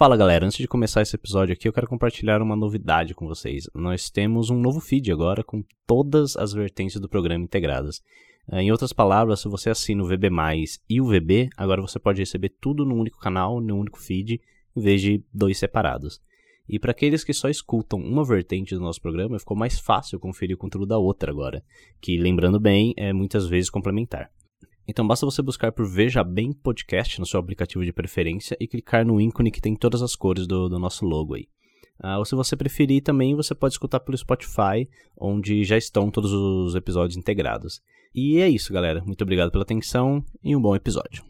Fala galera, antes de começar esse episódio aqui, eu quero compartilhar uma novidade com vocês. Nós temos um novo feed agora com todas as vertentes do programa integradas. Eh, em outras palavras, se você assina o VB+, e o VB, agora você pode receber tudo num único canal, num único feed, em vez de dois separados. E para aqueles que só escutam uma vertente do nosso programa, ficou mais fácil conferir o conteúdo da outra agora, que, lembrando bem, é muitas vezes complementar. Então basta você buscar por Veja Bem Podcast no seu aplicativo de preferência e clicar no ícone que tem todas as cores do, do nosso logo aí. Ah, ou se você preferir também, você pode escutar pelo Spotify, onde já estão todos os episódios integrados. E é isso, galera. Muito obrigado pela atenção e um bom episódio.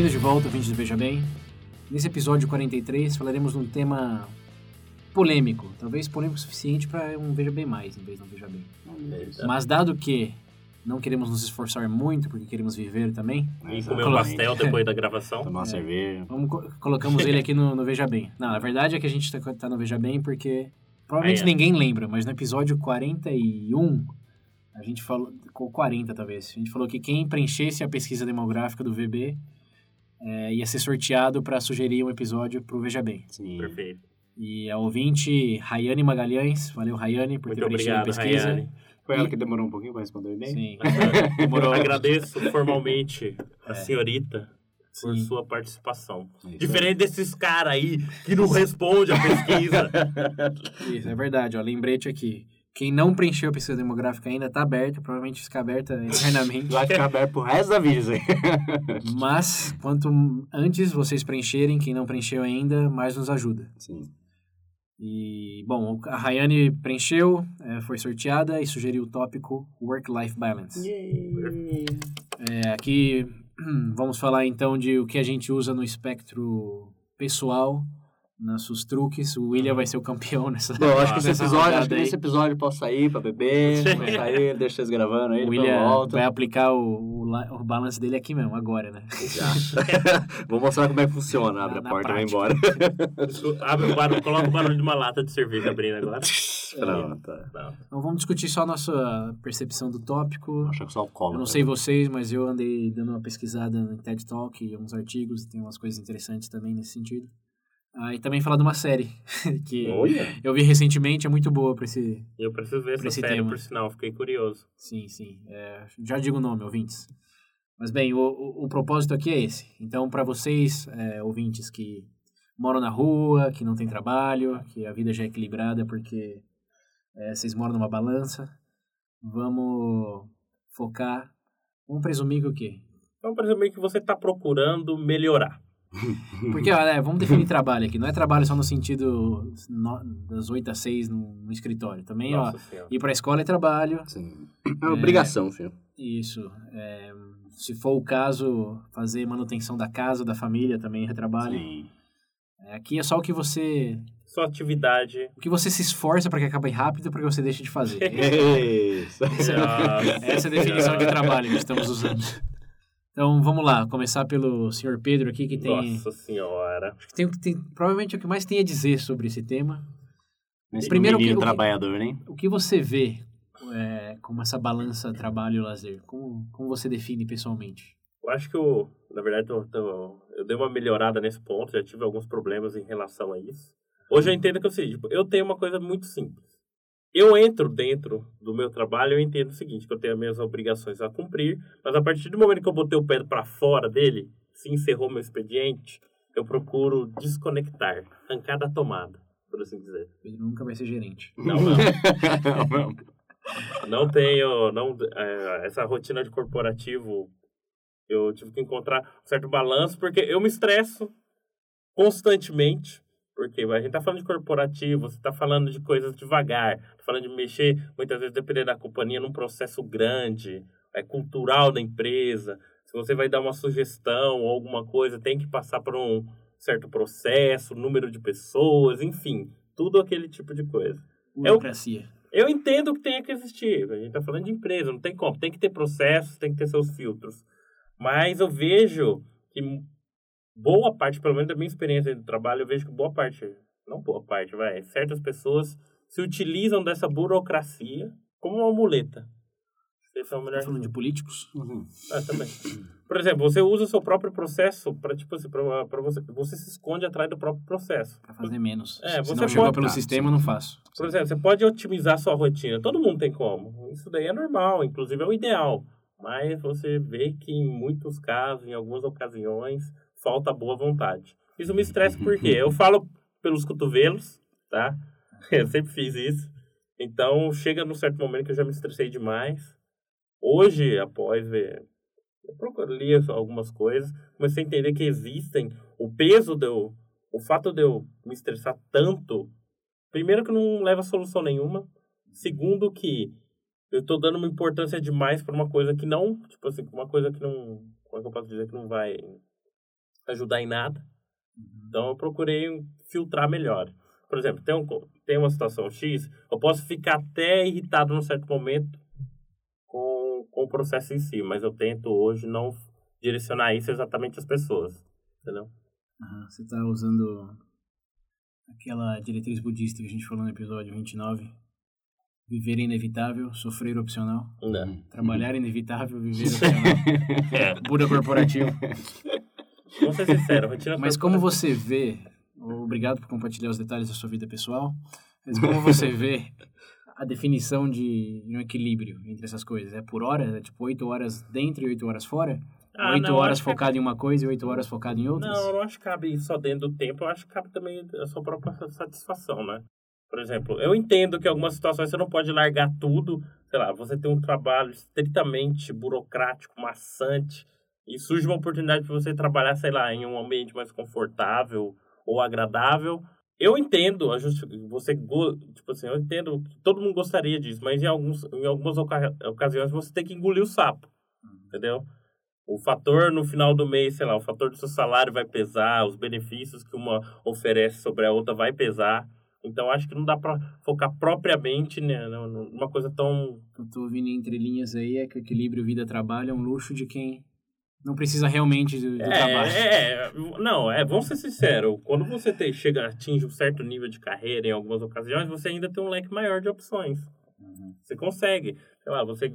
Bem-vindos de volta, ouvintes do Veja Bem. Nesse episódio 43 falaremos de um tema polêmico, talvez polêmico o suficiente para um Veja Bem Mais em vez de um Veja Bem. Mas dado que não queremos nos esforçar muito, porque queremos viver também, E comer um pastel depois da gravação. Tomar uma cerveja. vamos, co- colocamos ele aqui no, no Veja Bem. Não, a verdade é que a gente tá, tá no Veja Bem porque provavelmente ó. ninguém lembra, mas no episódio 41 a gente falou, com 40 talvez, a gente falou que quem preenchesse a pesquisa demográfica do VB é, ia ser sorteado para sugerir um episódio pro Veja Bem. Sim. Perfeito. E a ouvinte Rayane Magalhães, valeu Rayane por ter Muito a obrigado, pesquisa. Rayane. Foi ela que demorou um pouquinho pra responder bem? Sim, demorou. Agradeço formalmente a É. senhorita por Sim. sua participação. Isso. Diferente desses caras aí que não respondem a pesquisa. Isso, é verdade, ó, lembrete aqui. Quem não preencheu a pesquisa demográfica ainda tá aberta, provavelmente fica aberta eternamente. Vai ficar aberto pro resto da vida isso aí. Mas, quanto antes vocês preencherem, quem não preencheu ainda, mais nos ajuda. Sim. E, bom, a Rayane preencheu, eh, foi sorteada e sugeriu o tópico Work-Life Balance. É, aqui vamos falar então de o que a gente usa no espectro pessoal, nossos truques. O William vai ser o campeão nessa. Bom, acho que esse episódio, acho que nesse episódio eu posso sair pra beber, sair, deixa vocês gravando aí, O William volto. vai aplicar o, o, o balance dele aqui mesmo, agora, né? Vou mostrar como é que funciona, abre Na- a porta e vai embora. Abre o barulho, coloca o barulho de uma lata de cerveja abrindo agora. Pronto. Não. Então vamos discutir só a nossa percepção do tópico. Acho que só o colo. Eu não sei vocês, mas eu andei dando uma pesquisada no TED Talk e uns artigos, tem umas coisas interessantes também nesse sentido. Ah, e também falar de uma série que Olha. eu vi recentemente, é muito boa pra esse... Eu preciso ver essa série, tema. por sinal, fiquei curioso. Sim, sim. É, já digo o nome, ouvintes. Mas bem, o, o, o propósito aqui é esse. Então, para vocês, é, ouvintes que moram na rua, que não tem trabalho, que a vida já é equilibrada porque é, vocês moram numa balança, vamos focar... Vamos presumir que o quê? Por exemplo, que você está procurando melhorar. Porque, ó, é, vamos definir trabalho aqui. Não é trabalho só no sentido no- das 8 às 6 no, no escritório. Também, ó, Nossa senhora. ir pra escola é trabalho. Sim. É uma obrigação, filho. Isso. é, se for o caso, fazer manutenção da casa, da família também é trabalho. Sim. É, aqui é só o que você... Sua atividade. O que você se esforça para que acabe rápido para que você deixe de fazer. Isso. Nossa Essa é a definição de trabalho que estamos usando. Então, vamos lá. Começar pelo senhor Pedro aqui, que tem... Nossa senhora. Acho que tem, tem provavelmente o que mais tem a dizer sobre esse tema. Esse Primeiro o que- trabalhador, né? O que você vê é, como essa balança trabalho e lazer? Como, como você define pessoalmente? Eu acho que eu, na verdade, eu, eu, eu dei uma melhorada nesse ponto, já tive alguns problemas em relação a isso. Hoje eu entendo que é o seguinte, tipo, eu tenho uma coisa muito simples. Eu entro dentro do meu trabalho, eu entendo o seguinte, que eu tenho as minhas obrigações a cumprir, mas a partir do momento que eu botei o pé para fora dele, se encerrou meu expediente, eu procuro desconectar, arrancar da tomada, por assim dizer. Ele nunca vai ser gerente. Não, não. Não tenho, não, é, essa rotina de corporativo, Eu tive que encontrar um certo balanço, porque eu me estresso constantemente. Porque a gente tá falando de corporativo, você tá falando de coisas devagar, tá falando de mexer, muitas vezes, dependendo da companhia, num processo grande, é cultural da empresa. Se você vai dar uma sugestão ou alguma coisa, tem que passar por um certo processo, número de pessoas, enfim, tudo aquele tipo de coisa. Burocracia. Eu entendo que tenha que existir. A gente está falando de empresa, não tem como. Tem que ter processos, tem que ter seus filtros. Mas eu vejo que boa parte, pelo menos da minha experiência de trabalho, eu vejo que boa parte, não boa parte, vai, certas pessoas se utilizam dessa burocracia como uma muleta. Esse é o melhor falando de políticos? Uhum. ah, também. Por exemplo, você usa o seu próprio processo para tipo assim, pra, pra você, você se esconde atrás do próprio processo. Pra fazer menos. É, Se você não pode- pelo Tá, sistema, eu não faço. Por exemplo, você pode otimizar sua rotina. Todo mundo tem como. Isso daí é normal, inclusive é o ideal. Mas você vê que em muitos casos, em algumas ocasiões, falta boa vontade. Isso me estressa porque eu falo pelos cotovelos, tá? Eu sempre fiz isso. Então, chega num certo momento que eu já me estressei demais. Hoje, após ver, eu procuro li algumas coisas, comecei a entender que existem o peso de eu, o fato de eu me estressar tanto Primeiro que não leva a solução nenhuma. Segundo que eu tô dando uma importância demais para uma coisa que não, tipo assim, uma coisa que não, como é que eu posso dizer que não vai ajudar em nada. Então eu procurei filtrar melhor. Por exemplo, tem, um, tem uma situação X, eu posso ficar até irritado num certo momento com, com o processo em si, mas eu tento hoje não direcionar isso exatamente às pessoas, entendeu? Aham, você tá usando aquela diretriz budista que a gente falou no episódio 29. Viver é inevitável, sofrer opcional. Não. Trabalhar é inevitável, viver opcional. É, Buda corporativo. vamos ser sinceros, rotina Mas como você vê, obrigado por compartilhar os detalhes da sua vida pessoal, mas como você vê a definição de, um equilíbrio entre essas coisas? É por hora? É tipo 8 horas dentro e 8 horas fora? Ah, 8 não, horas que- focado em uma coisa e 8 horas focado em outras? Não, eu não acho que cabe só dentro do tempo, eu acho que cabe também a sua própria satisfação, né? Por exemplo, eu entendo que em algumas situações você não pode largar tudo, sei lá, você tem um trabalho estritamente burocrático, maçante, e surge uma oportunidade para você trabalhar, sei lá, em um ambiente mais confortável ou agradável. Eu entendo, a justi- você, tipo assim, eu entendo que todo mundo gostaria disso, mas em, alguns, em algumas oca- ocasiões você tem que engolir o sapo, entendeu? O fator no final do mês, sei lá, o fator do seu salário vai pesar, os benefícios que uma oferece sobre a outra vai pesar. Então acho que não dá pra focar propriamente né, num- numa coisa tão. O que eu tô ouvindo entre linhas aí é que o equilíbrio vida-trabalho é um luxo de quem não precisa realmente do, do trabalho. É, é, não, é, vamos ser sinceros, quando você tem, chega, atinge um certo nível de carreira em algumas ocasiões, você ainda tem um leque maior de opções. Você consegue. Sei lá, você.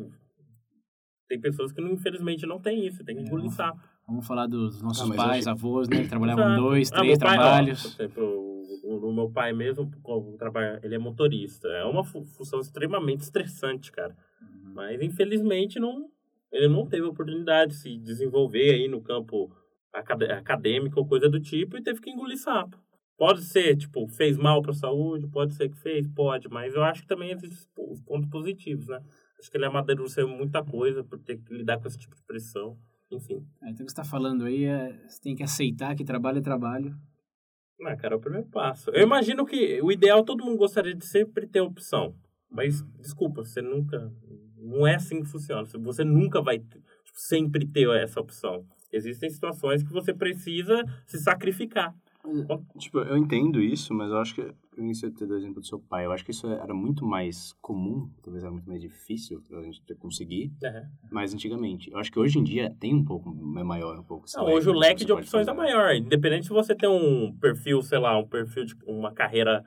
Tem pessoas que infelizmente não tem isso, tem que engolir sapo. Vamos falar dos nossos Ah, pais, eu avós, né? Que trabalhavam Exato. dois, Ah, três pai, ó, trabalhos. por exemplo, o, o- o meu pai mesmo, ele é motorista. É uma fu- função extremamente estressante, cara. Uhum. Mas infelizmente não, ele não teve oportunidade de se desenvolver aí no campo acad- acadêmico ou coisa do tipo e teve que engolir sapo. Pode ser, tipo, fez mal para a saúde, pode ser que fez, pode, mas eu acho que também existem os pontos positivos, né? Acho que ele amadureceu muita coisa por ter que lidar com esse tipo de pressão, enfim. É, Então o que você tá falando aí é você tem que aceitar que trabalho é trabalho. Ah, cara, é o primeiro passo. Eu imagino que o ideal todo mundo gostaria de sempre ter opção. Mas, desculpa, você nunca. Não é assim que funciona. Você nunca vai tipo, sempre ter essa opção. Existem situações que você precisa se sacrificar. Tipo, eu entendo isso, mas eu acho que, eu você ter do exemplo do seu pai, eu acho que isso era muito mais comum, talvez era muito mais difícil pra gente ter- conseguir, É. mais antigamente. Eu acho que hoje em dia tem um pouco, é maior um pouco. Não, hoje o que leque de opções é fazer. maior. Independente se você tem um perfil, sei lá, um perfil de uma carreira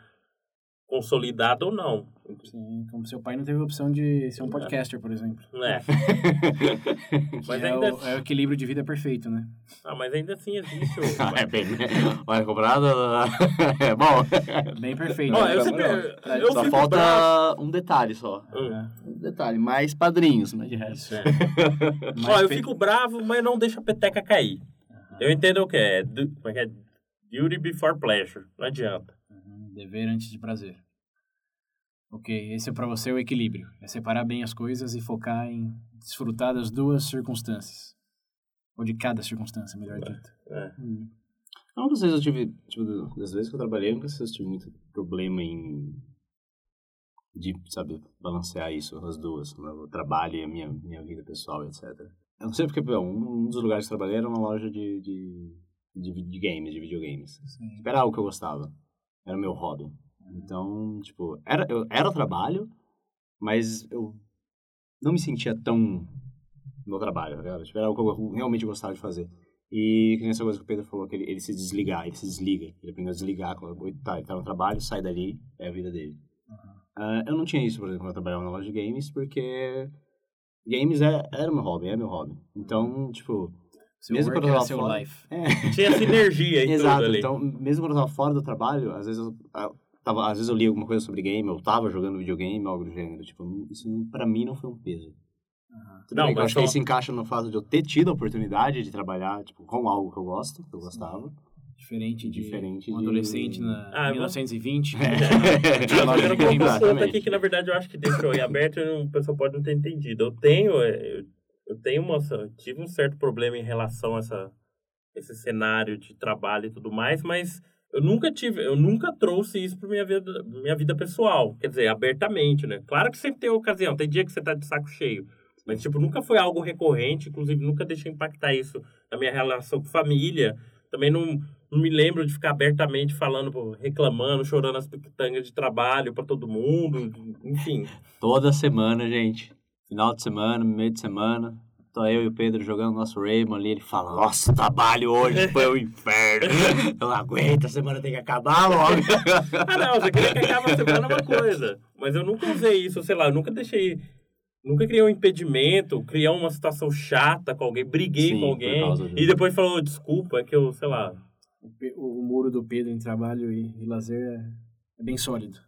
consolidada ou não. Sim, como seu pai não teve a opção de ser um podcaster, por exemplo. Né? Mas é, ainda, o, é o equilíbrio de vida perfeito, né? ah, mas ainda assim existe o. Ah, é bem, olha, comprado, é bom. Bem perfeito. Ó, né? eu sempre. Eu só falta bravo. um detalhe só. Hum. É. Um detalhe, mais padrinhos, mas de resto. É. Ó, eu fico bravo, mas não deixo a peteca cair. Eu entendo o que é. du- Como é que é? Duty before pleasure. Não adianta. Dever antes de prazer. Ok, esse é pra você o equilíbrio. É separar bem as coisas e focar em desfrutar das duas circunstâncias. Ou de cada circunstância, melhor dito. É. Não, às vezes eu tive, tipo, das vezes que eu trabalhei, nunca sei se eu tive muito problema em, de, sabe, balancear isso, as duas, né, o trabalho e a minha, minha vida pessoal, etc. Eu não sei porque, um, um dos lugares que eu trabalhei era uma loja de, de, de, de games, de videogames. Sim. Tipo, era algo que eu gostava, era o meu hobby. Então, tipo, era, eu, era o trabalho, mas eu não me sentia tão no trabalho, tá? Tipo, era algo que eu realmente gostava de fazer. E que nem essa coisa que o Pedro falou, que ele, ele se desligar, ele se desliga. Ele aprendeu a desligar. Tá, ele tá no trabalho, sai dali, é a vida dele. Ah, eu não tinha isso, por exemplo, quando eu trabalhava na loja de games, porque games é, era meu hobby, é meu hobby. Então, tipo... Seu Mesmo quando eu tava fora- life. É, Tinha sinergia em Exato, ali. então, mesmo quando eu tava fora do trabalho, às vezes eu, eu tava, às vezes eu lia alguma coisa sobre game, eu tava jogando videogame, algo do gênero. Tipo, isso pra mim não foi um peso. Tudo Não, bem que eu acho que só- isso encaixa no fato de eu ter tido a oportunidade de trabalhar, tipo, com algo que eu gosto, que eu gostava. Diferente de Diferente um de- adolescente na Ah, eu- 1920. É. Eu quero colocar um ponto aqui que, na verdade, eu acho que deixou em aberto e o pessoal pode não ter entendido. Eu tenho, eu, eu tenho uma, eu tive um certo problema em relação a essa, esse cenário de trabalho e tudo mais, mas eu nunca tive, eu nunca trouxe isso para minha vida, minha vida pessoal, quer dizer, abertamente, né? Claro que sempre tem ocasião, tem dia que você tá de saco cheio, mas tipo, nunca foi algo recorrente, inclusive nunca deixei impactar isso na minha relação com família. Também não, não me lembro de ficar abertamente falando, reclamando, chorando as pitangas de trabalho para todo mundo, enfim. Toda semana, gente. Final de semana, meio de semana. Tô eu e o Pedro jogando nosso Raymond ali. Ele fala: Nossa, o trabalho hoje foi o inferno. Eu não aguento, a semana tem que acabar logo. Ah, não, você queria que acabe a semana é uma coisa. Mas eu nunca usei isso, sei lá, eu nunca deixei. Nunca criei um impedimento, criar uma situação chata com alguém, briguei Sim, com alguém e depois falou desculpa, é que eu, sei lá. O- o muro do Pedro em trabalho e, e lazer é, é bem sólido.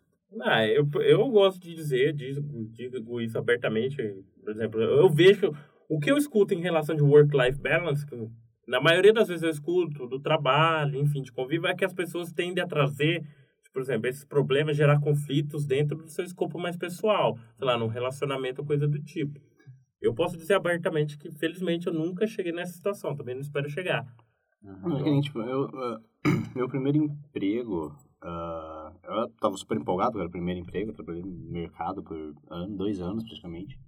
Ah, eu, eu gosto de dizer, digo, digo isso abertamente. Por exemplo, eu vejo o que eu escuto em relação de work-life balance, que na maioria das vezes eu escuto do trabalho, enfim, de convívio, é que as pessoas tendem a trazer, por exemplo, esses problemas, gerar conflitos dentro do seu escopo mais pessoal, sei lá, num relacionamento ou coisa do tipo. Eu posso dizer abertamente que, felizmente, eu nunca cheguei nessa situação, também não espero chegar. Que nem, tipo, eu, ah, meu primeiro emprego, ah, eu tava super empolgado, era o primeiro emprego, eu trabalhei no mercado por ano, dois anos praticamente.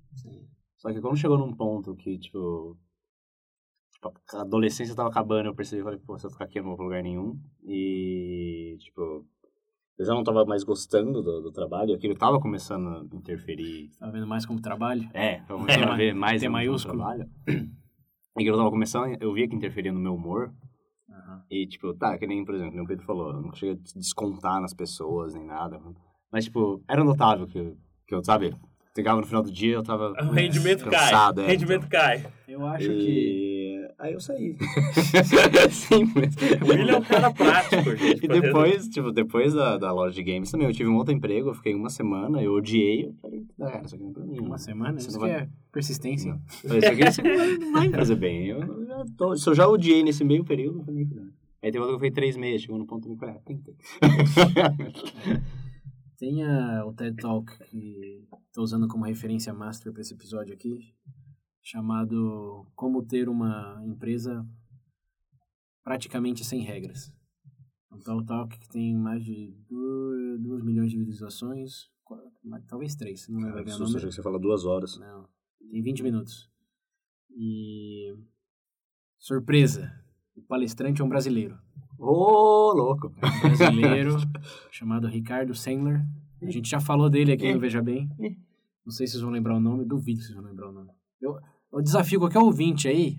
Só que quando chegou num ponto que, tipo, tipo, a adolescência tava acabando, eu percebi, falei, pô, se eu ficar aqui eu não vou pra lugar nenhum. E, tipo, eu já não tava mais gostando do, do trabalho, aquilo tava começando a interferir Tá vendo mais como trabalho? é, eu comecei a ver mais no maiúsculo. trabalho. E que eu tava começando, eu via que interferia no meu humor. Aham. E, tipo, tá, que nem, por exemplo, nem o Pedro falou, eu não cheguei a descontar nas pessoas, nem nada. Mas, tipo, era notável que, que eu, sabe, chegava no final do dia, eu tava O rendimento cansado, cai. é, rendimento cai. Eu acho que. Aí eu saí. Simples. O William é um cara prático, gente. E depois, tipo, depois da, da loja de games também, eu tive um outro emprego, eu fiquei uma semana, eu odiei, eu falei, ah, cara, isso aqui não é pra mim. Uma não. semana? Isso Isso não que vai- é persistência. Não. Falei, Isso aqui isso aqui não vai me fazer bem. Eu já tô, se eu já odiei nesse meio período, não foi nem cuidado. Aí teve outra que eu fui três meses, chegou no ponto de ah, tentei. Tem a- o TED Talk que estou usando como referência master para esse episódio aqui, chamado Como Ter uma Empresa Praticamente Sem Regras. É um TED Talk que tem mais de 2 milhões de visualizações, qua- mas talvez 3, não lembro bem o número. que você fala duas horas. Não, tem 20 minutos. E. Surpresa! O palestrante é um brasileiro. Ô, louco. É um brasileiro chamado Ricardo Sandler. A gente já falou dele aqui no Veja Bem. Não sei se vocês vão lembrar o nome, duvido que vocês vão lembrar o nome. Eu, eu desafio qualquer ouvinte aí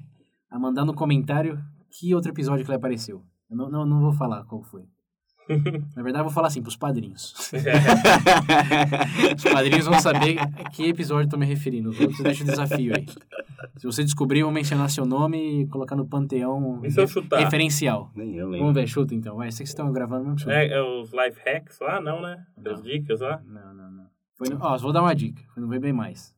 a mandar no comentário que outro episódio que ele apareceu. Eu não, não, não vou falar qual foi. Na verdade, eu vou falar assim, pros padrinhos. Os padrinhos vão saber a que episódio eu tô me referindo. Outros deixa o desafio aí. Se você descobrir, eu vou mencionar seu nome e colocar no panteão E se eu chutar? referencial. Nem eu Vamos lembro. ver, chuta então. Vai, sei que vocês estão gravando mesmo. É, é os life hacks lá? Não, né? Não. As dicas lá? Não, não, não. Foi no... Ó, só vou dar uma dica. Foi no Bem Mais.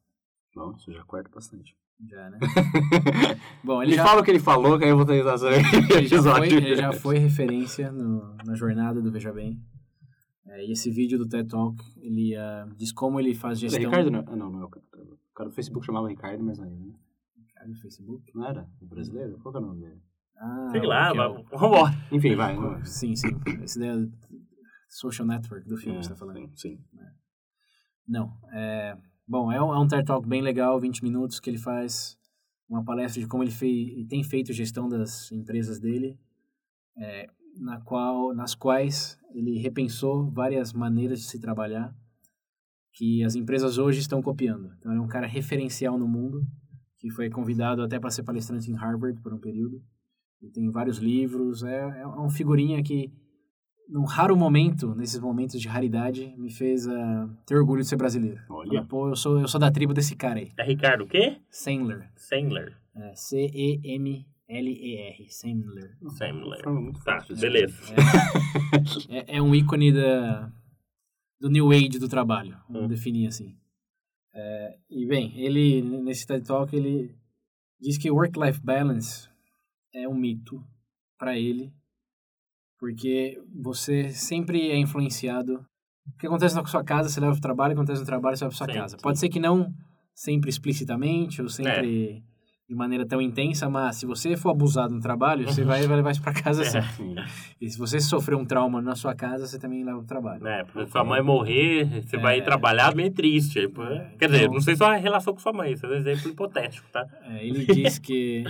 Não, isso já corta bastante. Já, né? Bom, ele Ele já, fala o que ele falou, que aí eu vou tentar saber. ele já, foi, ele já foi referência no, na jornada do Veja Bem. É, e esse vídeo do TED Talk, ele ah, diz como ele faz É gestão... Ricardo não, ah, não, não é o cara. O cara do Facebook chamava Ricardo, mas não é ele, né? Cara do Facebook? Não era? O brasileiro? Qual que é o nome dele? Ah, Sei o lá, é mas vambora. Enfim, vai. o- Não. Sim, sim. Esse daí é o social network do filme É, que você tá falando. sim, sim. Não. É, bom, é um, é um TED Talk bem legal, 20 minutos, que ele faz uma palestra de como ele fez, e tem feito gestão das empresas dele, é, na qual, nas quais ele repensou várias maneiras de se trabalhar que as empresas hoje estão copiando. Então, ele é um cara referencial no mundo, que foi convidado até para ser palestrante em Harvard por um período. Tem vários livros, é, é um figurinha que num raro momento, nesses momentos de raridade, me fez ah, ter orgulho de ser brasileiro. Olha. Pô, eu sou, eu sou da tribo desse cara aí. É Ricardo o quê? Sandler. Sandler. É, C-E-M-L-E-R. Sandler. Sandler. Tá, fácil de beleza. É, é um ícone da, do New Age do trabalho, vamos Hum. definir assim. É, e bem, ele, nesse TED Talk, ele diz que work-life balance é um mito para ele, porque você sempre é influenciado. O que acontece na sua casa, você leva para o trabalho, o que acontece no trabalho, você leva para sua Sim, casa. sim. Pode ser que não sempre explicitamente ou sempre de maneira tão intensa, mas se você for abusado no trabalho, você vai, vai levar isso para casa É. E se você sofreu um trauma na sua casa, você também leva o trabalho. É, porque sua mãe morrer, você vai trabalhar meio triste. pô. É, Quer dizer, então- não sei só a relação com sua mãe, isso é um exemplo hipotético, tá? É, ele diz que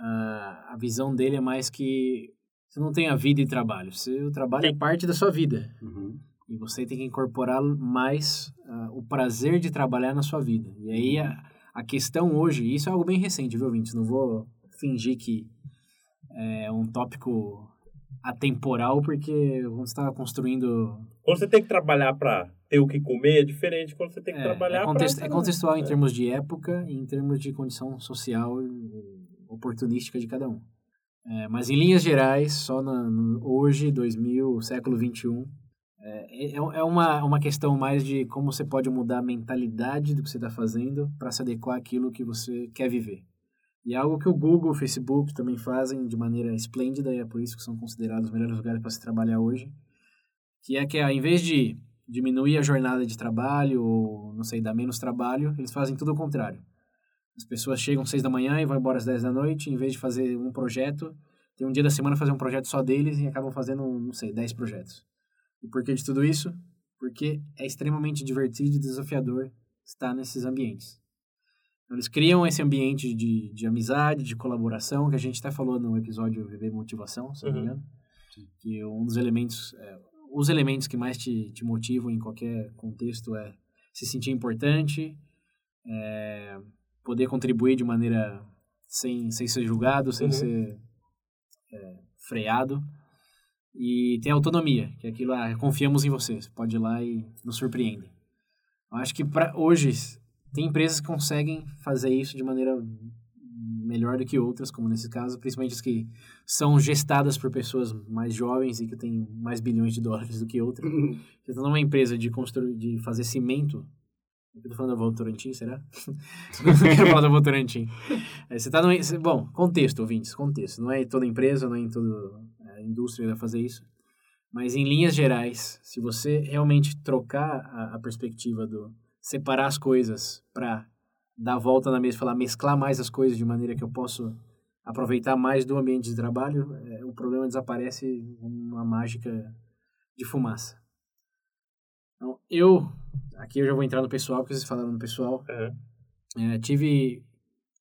ah, a visão dele é mais que você não tem a vida e trabalho. Você, o trabalho é Sim. parte da sua vida. Uhum. E você tem que incorporar mais ah, o prazer de trabalhar na sua vida. E aí a, a questão hoje, e isso é algo bem recente, viu, Vintes? Não vou fingir que é um tópico atemporal, porque quando você está construindo Quando você tem que trabalhar pra ter o que comer, é diferente quando você tem que É, trabalhar é, context- pra... é contextual em termos de época e em termos de condição social oportunística de cada um. É, mas em linhas gerais, só na, no- hoje, 2000, século 21, é, é, é uma, uma questão mais de como você pode mudar a mentalidade do que você está fazendo para se adequar àquilo que você quer viver. E é algo que o Google, o Facebook também fazem de maneira esplêndida e é por isso que são considerados os melhores lugares para se trabalhar hoje. Que é que ao invés de diminuir a jornada de trabalho ou, não sei, dar menos trabalho, eles fazem tudo ao contrário. As pessoas chegam às seis da manhã e vão embora às dez da noite, em vez de fazer um projeto, tem um dia da semana fazer um projeto só deles e acabam fazendo, não sei, dez projetos. E por que de tudo isso? Porque é extremamente divertido e desafiador estar nesses ambientes. Então, eles criam esse ambiente de, de amizade, de colaboração, que a gente até falou no episódio Viver Motivação, se não me Uhum. engano. Que um dos elementos, é, os elementos que mais te, te motivam em qualquer contexto é se sentir importante, é, poder contribuir de maneira sem, sem ser julgado, sem Uhum. ser é, freado. E tem autonomia, que é aquilo, ah, confiamos em você, você pode ir lá e nos surpreende. Eu acho que para hoje tem empresas que conseguem fazer isso de maneira melhor do que outras, como nesse caso, principalmente as que são gestadas por pessoas mais jovens e que têm mais bilhões de dólares do que outras. Você está numa empresa de construir, de fazer cimento. Eu tô falando da Votorantim, será? não quero falar da Votorantim. É, você tá você- bom, contexto, ouvintes, contexto. Não é toda empresa, não é em toda a indústria vai fazer isso. Mas em linhas gerais, se você realmente trocar a, a perspectiva do separar as coisas para dar a volta na mesa falar mesclar mais as coisas de maneira que eu posso aproveitar mais do ambiente de trabalho, é, o problema desaparece uma mágica de fumaça. Então, eu, aqui eu já vou entrar no pessoal, porque vocês falaram no pessoal, Uhum. é, tive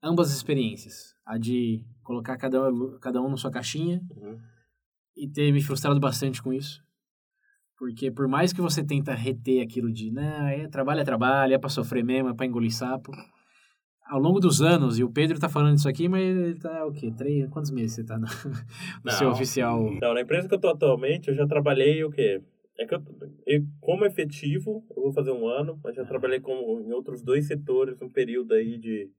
ambas as experiências. A de colocar cada um, cada um na sua caixinha Uhum. e ter me frustrado bastante com isso. Porque por mais que você tenta reter aquilo de, não, é trabalho é trabalho, é pra sofrer mesmo, é pra engolir sapo. Ao longo dos anos, e o Pedro tá falando isso aqui, mas ele tá o quê? Três, quantos meses você tá no, no seu oficial? Não, na empresa que eu tô atualmente, eu já trabalhei o quê? É que eu, eu- como efetivo, eu vou fazer um ano, mas já trabalhei como, em outros dois setores, um período aí de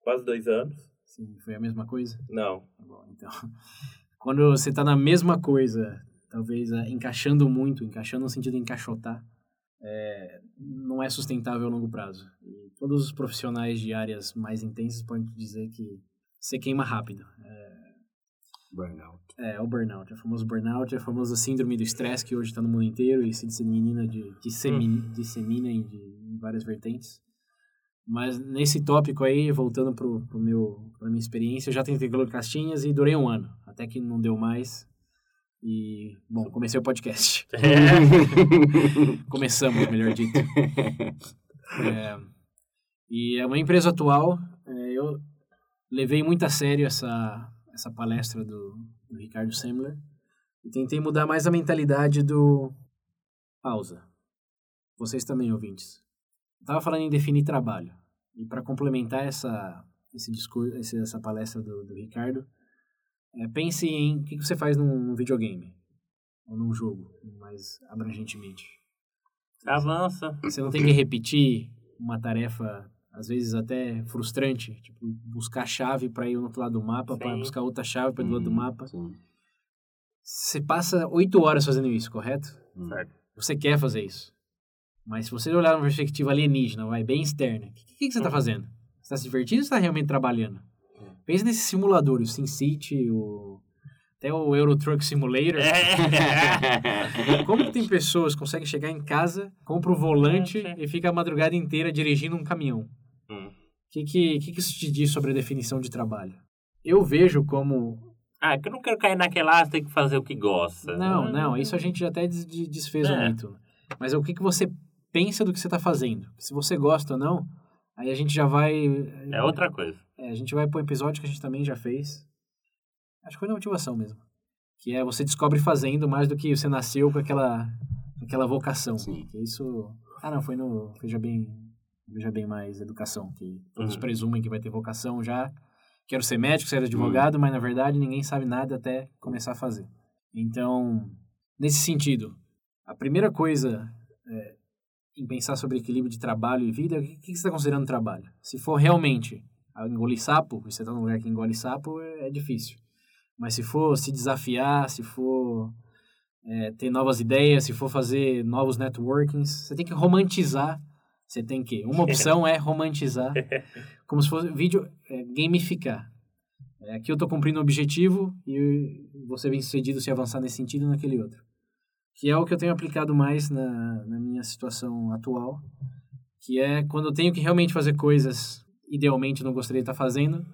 quase dois anos. Sim, foi a mesma coisa? Não. Tá bom, então. Quando você tá na mesma coisa, talvez ah, encaixando muito, encaixando no sentido de encaixotar, é, não é sustentável a longo prazo. E todos os profissionais de áreas mais intensas podem te dizer que você queima rápido. Burnout. É, é o burnout, é o famoso burnout, é a famosa síndrome do estresse que hoje está no mundo inteiro e se dissemina, de, dissemina, dissemina em, de, em várias vertentes. Mas nesse tópico aí, voltando pro, pro meu, pra minha experiência, eu já tentei Castinhas e durei um ano. Até que não deu mais. E, bom, comecei o podcast. Começamos, melhor dito. É, e a minha empresa atual, é, eu levei muito a sério essa, essa palestra do, do Ricardo Semler e tentei mudar mais a mentalidade do... Pausa. Vocês também, ouvintes. Eu tava falando em definir trabalho. E para complementar essa, esse discurso, essa palestra do, do Ricardo, é, pense em o que você faz num, num videogame ou num jogo, mais abrangentemente. Avança. Você não tem que repetir uma tarefa, às vezes até frustrante, tipo buscar chave para ir no outro lado do mapa, para buscar outra chave para ir do outro do mapa. Sim. Você passa oito horas fazendo isso, correto? Certo. Você quer fazer isso. Mas se você olhar numa perspectiva alienígena, vai bem externa, o que, que, que você está fazendo? Você está se divertindo ou você está realmente trabalhando? Pensa nesse simulador, o SimCity, o... até o Euro Truck Simulator. É. Como que tem pessoas que conseguem chegar em casa, compra o volante e fica a madrugada inteira dirigindo um caminhão? O que, que, que, que isso te diz sobre a definição de trabalho? Eu vejo como... Ah, que eu não quero cair naquela, ah, tem que fazer o que gosta. Não, não, isso a gente já até des- de- desfez o É. mito. Mas é o que, que você pensa do que você está fazendo. Se você gosta ou não, aí a gente já vai... É outra coisa. É, a gente vai para um episódio que a gente também já fez. Acho que foi na motivação mesmo. Que é você descobre fazendo mais do que você nasceu com aquela, aquela vocação. Sim. Que isso. Ah, não, foi no. Veja bem. Veja bem mais educação. Que todos Uhum. presumem que vai ter vocação já. Quero ser médico, ser advogado, mas na verdade ninguém sabe nada até começar a fazer. Então, nesse sentido, a primeira coisa é, em pensar sobre equilíbrio de trabalho e vida, o que, que você está considerando trabalho? Se for realmente engolir sapo, você está num lugar que engole sapo, é, é difícil. Mas se for se desafiar, se for é, ter novas ideias, se for fazer novos networkings, você tem que romantizar. Você tem que. Uma opção é romantizar, como se fosse vídeo, é, gamificar. É, aqui eu estou cumprindo um objetivo e você bem sucedido se avançar nesse sentido e naquele outro. Que é o que eu tenho aplicado mais na, na minha situação atual, que é quando eu tenho que realmente fazer coisas, idealmente não gostaria de estar fazendo,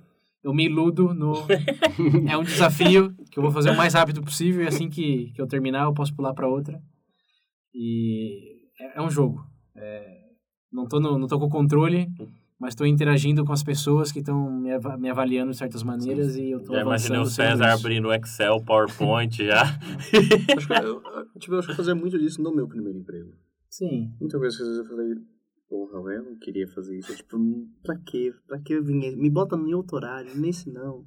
eu me iludo no. é um desafio que eu vou fazer o mais rápido possível e assim que, que eu terminar eu posso pular para outra. E é, é um jogo. É, não tô, no, não tô com controle, mas estou interagindo com as pessoas que estão me, ava- me avaliando de certas maneiras e eu tô Já imaginei o avançando sendo César abrindo o Excel, PowerPoint já. Acho que eu, eu, tipo, eu acho que eu fazia muito disso no meu primeiro emprego. Sim. Muita coisa que às vezes eu falei, porra, eu não queria fazer isso. Eu, tipo, pra quê? Pra que eu vim? Me bota em outro horário, nesse não.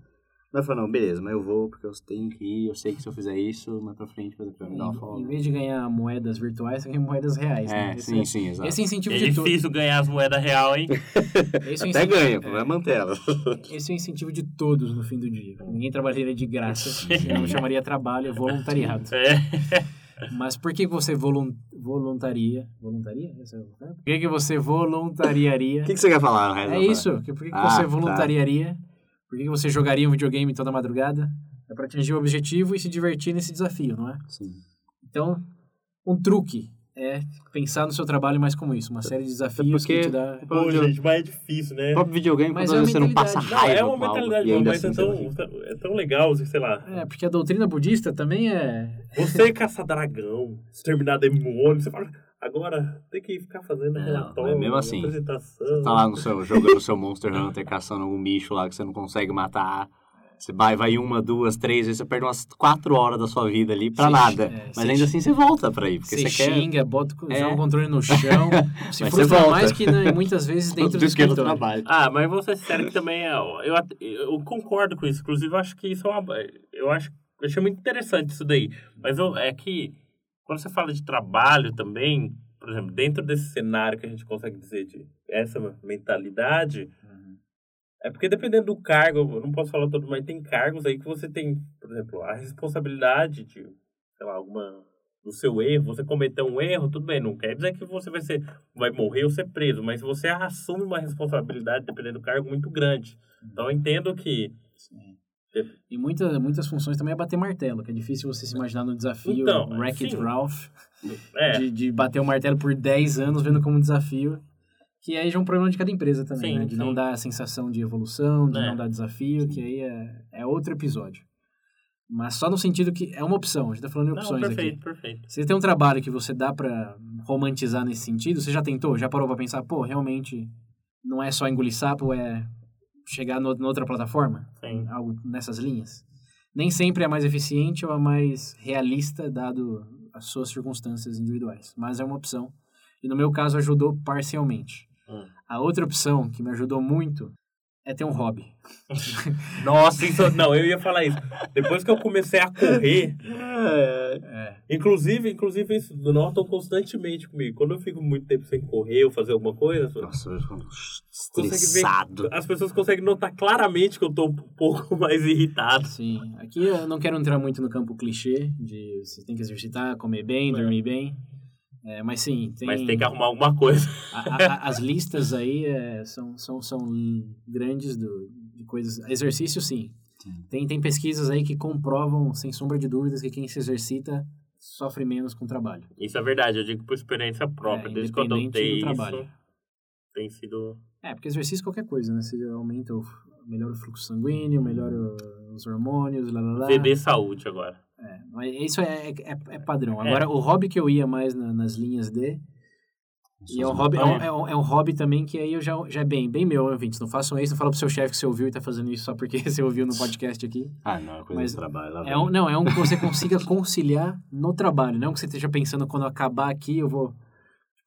Mas eu falei, não, beleza, mas eu vou porque eu tenho que ir, eu sei que se eu fizer isso, mais pra frente vai me dar uma Em, em folga. vez de ganhar moedas virtuais, você ganha moedas reais. né? É, Esse sim, sim, exato. Esse é incentivo É de tudo. difícil ganhar as moedas real, hein? Esse é o Até incentivo- ganha, vai manter ela. Esse é o incentivo de todos no fim do dia. Ninguém trabalharia de graça, senão chamaria trabalho, é voluntariado. É. Mas por que você volun voluntaria? Voluntaria? É? Por que, que você voluntariaria? O que, que você quer falar, Reza? É isso. Por que, que Ah, você tá. Por que, você jogaria um videogame toda madrugada? É para atingir o objetivo e se divertir nesse desafio, não é? Sim. Então, um truque é pensar no seu trabalho mais como isso. Uma série de desafios porque- que te dá... Pô, gente, mas é difícil, né? O próprio videogame, Mas é uma você não passa mentalidade. Não, raiva é uma mentalidade, ainda mas é assim tão, você vai- é tão legal, assim, sei lá. É, porque a doutrina budista também é... Você caçar dragão, exterminar demônio, você fala, agora tem que ficar fazendo Não, relatório, mesmo assim, apresentação. Tá lá no seu, jogando o seu Monster Hunter, caçando algum bicho lá que você não consegue matar. Você vai, vai uma, duas, três vezes, você perde umas quatro horas da sua vida ali pra Você- nada. é, Mas você ainda assim você volta pra ir, porque Você você, quer... xinga, bota, o- É. joga o controle no chão, se Mas frustra você volta. mais que né, muitas vezes dentro do do escritório. trabalho. Ah, mas vou ser sincero que também é, eu, eu concordo com isso. Inclusive, eu acho que isso é uma. Eu acho eu achei muito interessante isso daí. Mas eu, é que quando você fala de trabalho também, por exemplo, dentro desse cenário que a gente consegue dizer de essa mentalidade, é porque dependendo do cargo, eu não posso falar todo, mas tem cargos aí que você tem, por exemplo, a responsabilidade de, sei lá, alguma do seu erro, você cometeu um erro, tudo bem, não quer dizer que você vai ser vai morrer ou ser preso, mas você assume uma responsabilidade dependendo do cargo muito grande. Então eu entendo que E muita, muitas funções também é bater martelo, que é difícil você se imaginar no desafio Então, Wreck-It sim. Ralph, é, de, de bater o martelo por 10 anos vendo como um desafio. Que aí já é um problema de cada empresa também, Sim, né? De não sim. dar a sensação de evolução, de É. não dar desafio, que aí é, é outro episódio. Mas só no sentido que é uma opção, a gente tá falando de Não, opções perfeito, aqui. perfeito. Se tem um trabalho que você dá pra romantizar nesse sentido, você já tentou? Já parou pra pensar, pô, realmente não é só engolir sapo, é chegar no, noutra plataforma? Algo nessas linhas? Nem sempre é a mais eficiente ou a mais realista, dado as suas circunstâncias individuais. Mas é uma opção. E no meu caso ajudou parcialmente. Hum. A outra opção que me ajudou muito é ter um hobby. Nossa, isso, não, eu ia falar isso. Depois que eu comecei a correr, É. inclusive, inclusive isso notam constantemente comigo. Quando eu fico muito tempo sem correr ou fazer alguma coisa, Nossa, eu consegue ver- estressado. as pessoas conseguem notar claramente que eu tô um pouco mais irritado. Sim, aqui eu não quero entrar muito no campo clichê de você tem que exercitar, comer bem, É. dormir bem. É, mas sim, tem, Mas tem que arrumar alguma coisa. a- a- as listas aí é, são, são, são grandes do, de coisas. Exercício, sim. Tem, tem pesquisas aí que comprovam, sem sombra de dúvidas, que quem se exercita sofre menos com o trabalho. Isso é verdade, eu digo por experiência própria. É, Desde que eu isso, trabalho. tem sido... É, porque exercício é qualquer coisa, né? Você aumenta, o, melhora o fluxo sanguíneo, melhora os hormônios, lá, lá, lá. Saúde agora. É, mas isso é, é, é padrão. Agora, o hobby que eu ia mais na- nas linhas D, e é um, hobby, é, um, é, um, é um hobby também que aí eu já, já é bem, bem meu, ouvintes. Não façam isso, não fala pro seu chefe que você ouviu e tá fazendo isso só porque você ouviu no podcast aqui. Ah, não, é coisa Mas do trabalho. Lá É um, não, é um que você consiga conciliar no trabalho. Não que você esteja pensando quando acabar aqui eu vou...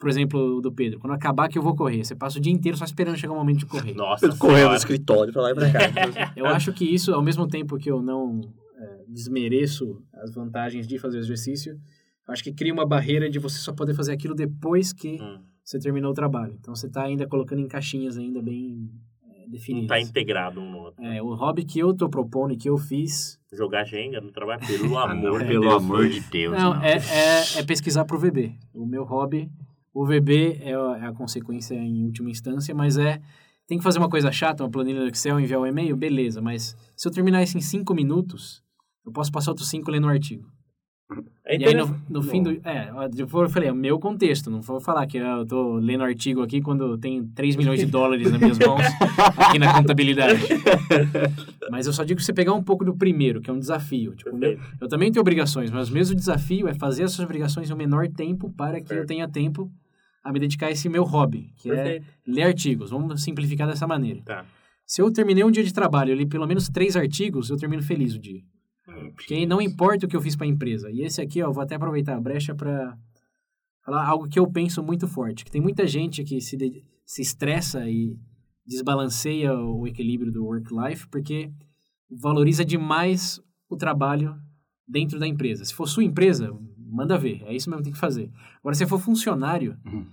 Por exemplo, o do Pedro. Quando eu acabar aqui eu vou correr. Você passa o dia inteiro só esperando chegar o momento de correr. Nossa Correndo no escritório pra lá e pra cá. Eu acho que isso, ao mesmo tempo que eu não é, desmereço as vantagens de fazer exercício, eu acho que cria uma barreira de você só poder fazer aquilo depois que Hum, você terminou o trabalho. Então você está ainda colocando em caixinhas ainda bem é, não definidas. tá integrado um no outro. É, o hobby que eu tô propondo e que eu fiz Jogar Jenga no trabalho, pelo Ah, não, amor de pelo Deus. amor de Deus. não, não. É, é, é pesquisar pro VB. O meu hobby, o VB é a, é a consequência em última instância, mas é tem que fazer uma coisa chata, uma planilha do Excel, enviar um e-mail, beleza. Mas se eu terminar isso em cinco minutos, eu posso passar outros cinco lendo o artigo. É E aí, no, no fim do... É, eu falei, é o meu contexto. Não vou falar que eu tô lendo artigo aqui quando eu tenho 3 milhões de dólares nas minhas mãos aqui na contabilidade. Mas eu só digo que você pegar um pouco do primeiro, que é um desafio. Tipo, meu- Perfeito. eu também tenho obrigações, mas o mesmo desafio é fazer essas obrigações em um menor tempo para que eu Certo. tenha tempo a me dedicar a esse meu hobby, que é Perfeito. ler artigos. Vamos simplificar dessa maneira. Tá. Se eu terminei um dia de trabalho, eu li pelo menos três artigos, eu termino feliz o dia. Porque não importa o que eu fiz para a empresa. E esse aqui, ó, vou até aproveitar a brecha para falar algo que eu penso muito forte. Que tem muita gente que se, de- se estressa e desbalanceia o equilíbrio do work-life porque valoriza demais o trabalho dentro da empresa. Se for sua empresa, manda ver. É isso mesmo que tem que fazer. Agora, se for funcionário, Uhum.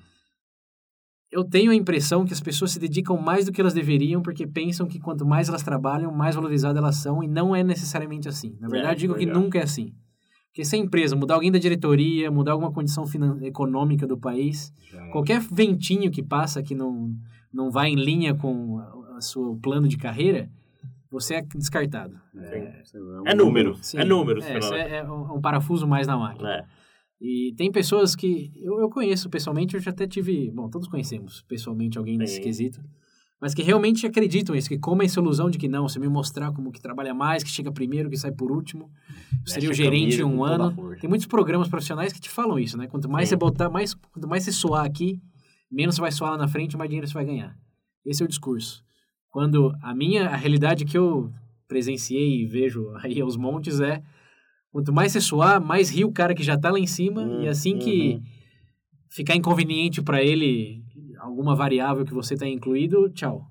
Eu tenho a impressão que as pessoas se dedicam mais do que elas deveriam porque pensam que quanto mais elas trabalham, mais valorizadas elas são e não é necessariamente assim. Na verdade, É, digo que verdade. nunca é assim. Porque se a empresa mudar alguém da diretoria, mudar alguma condição econômica do país, é. qualquer ventinho que passa que não, não vai em linha com a seu plano de carreira, você é descartado. É. É número. Sim, É número. É, senão- isso é, é um um parafuso mais na máquina. É. E tem pessoas que eu, eu conheço pessoalmente, eu já até tive, bom, todos conhecemos pessoalmente alguém nesse Sim. quesito, mas que realmente acreditam nisso, que comem essa ilusão de que não, se me mostrar como que trabalha mais, que chega primeiro, que sai por último, seria o gerente em um ano. Tem muitos programas profissionais que te falam isso, né? Quanto mais Sim. você botar, mais, quanto mais você suar aqui, menos você vai suar lá na frente, mais dinheiro você vai ganhar. Esse é o discurso. Quando a minha, a realidade que eu presenciei e vejo aí aos montes é quanto mais você suar, mais ri o cara que já tá lá em cima Hum, e assim que uhum. ficar inconveniente para ele alguma variável que você tá incluído, tchau.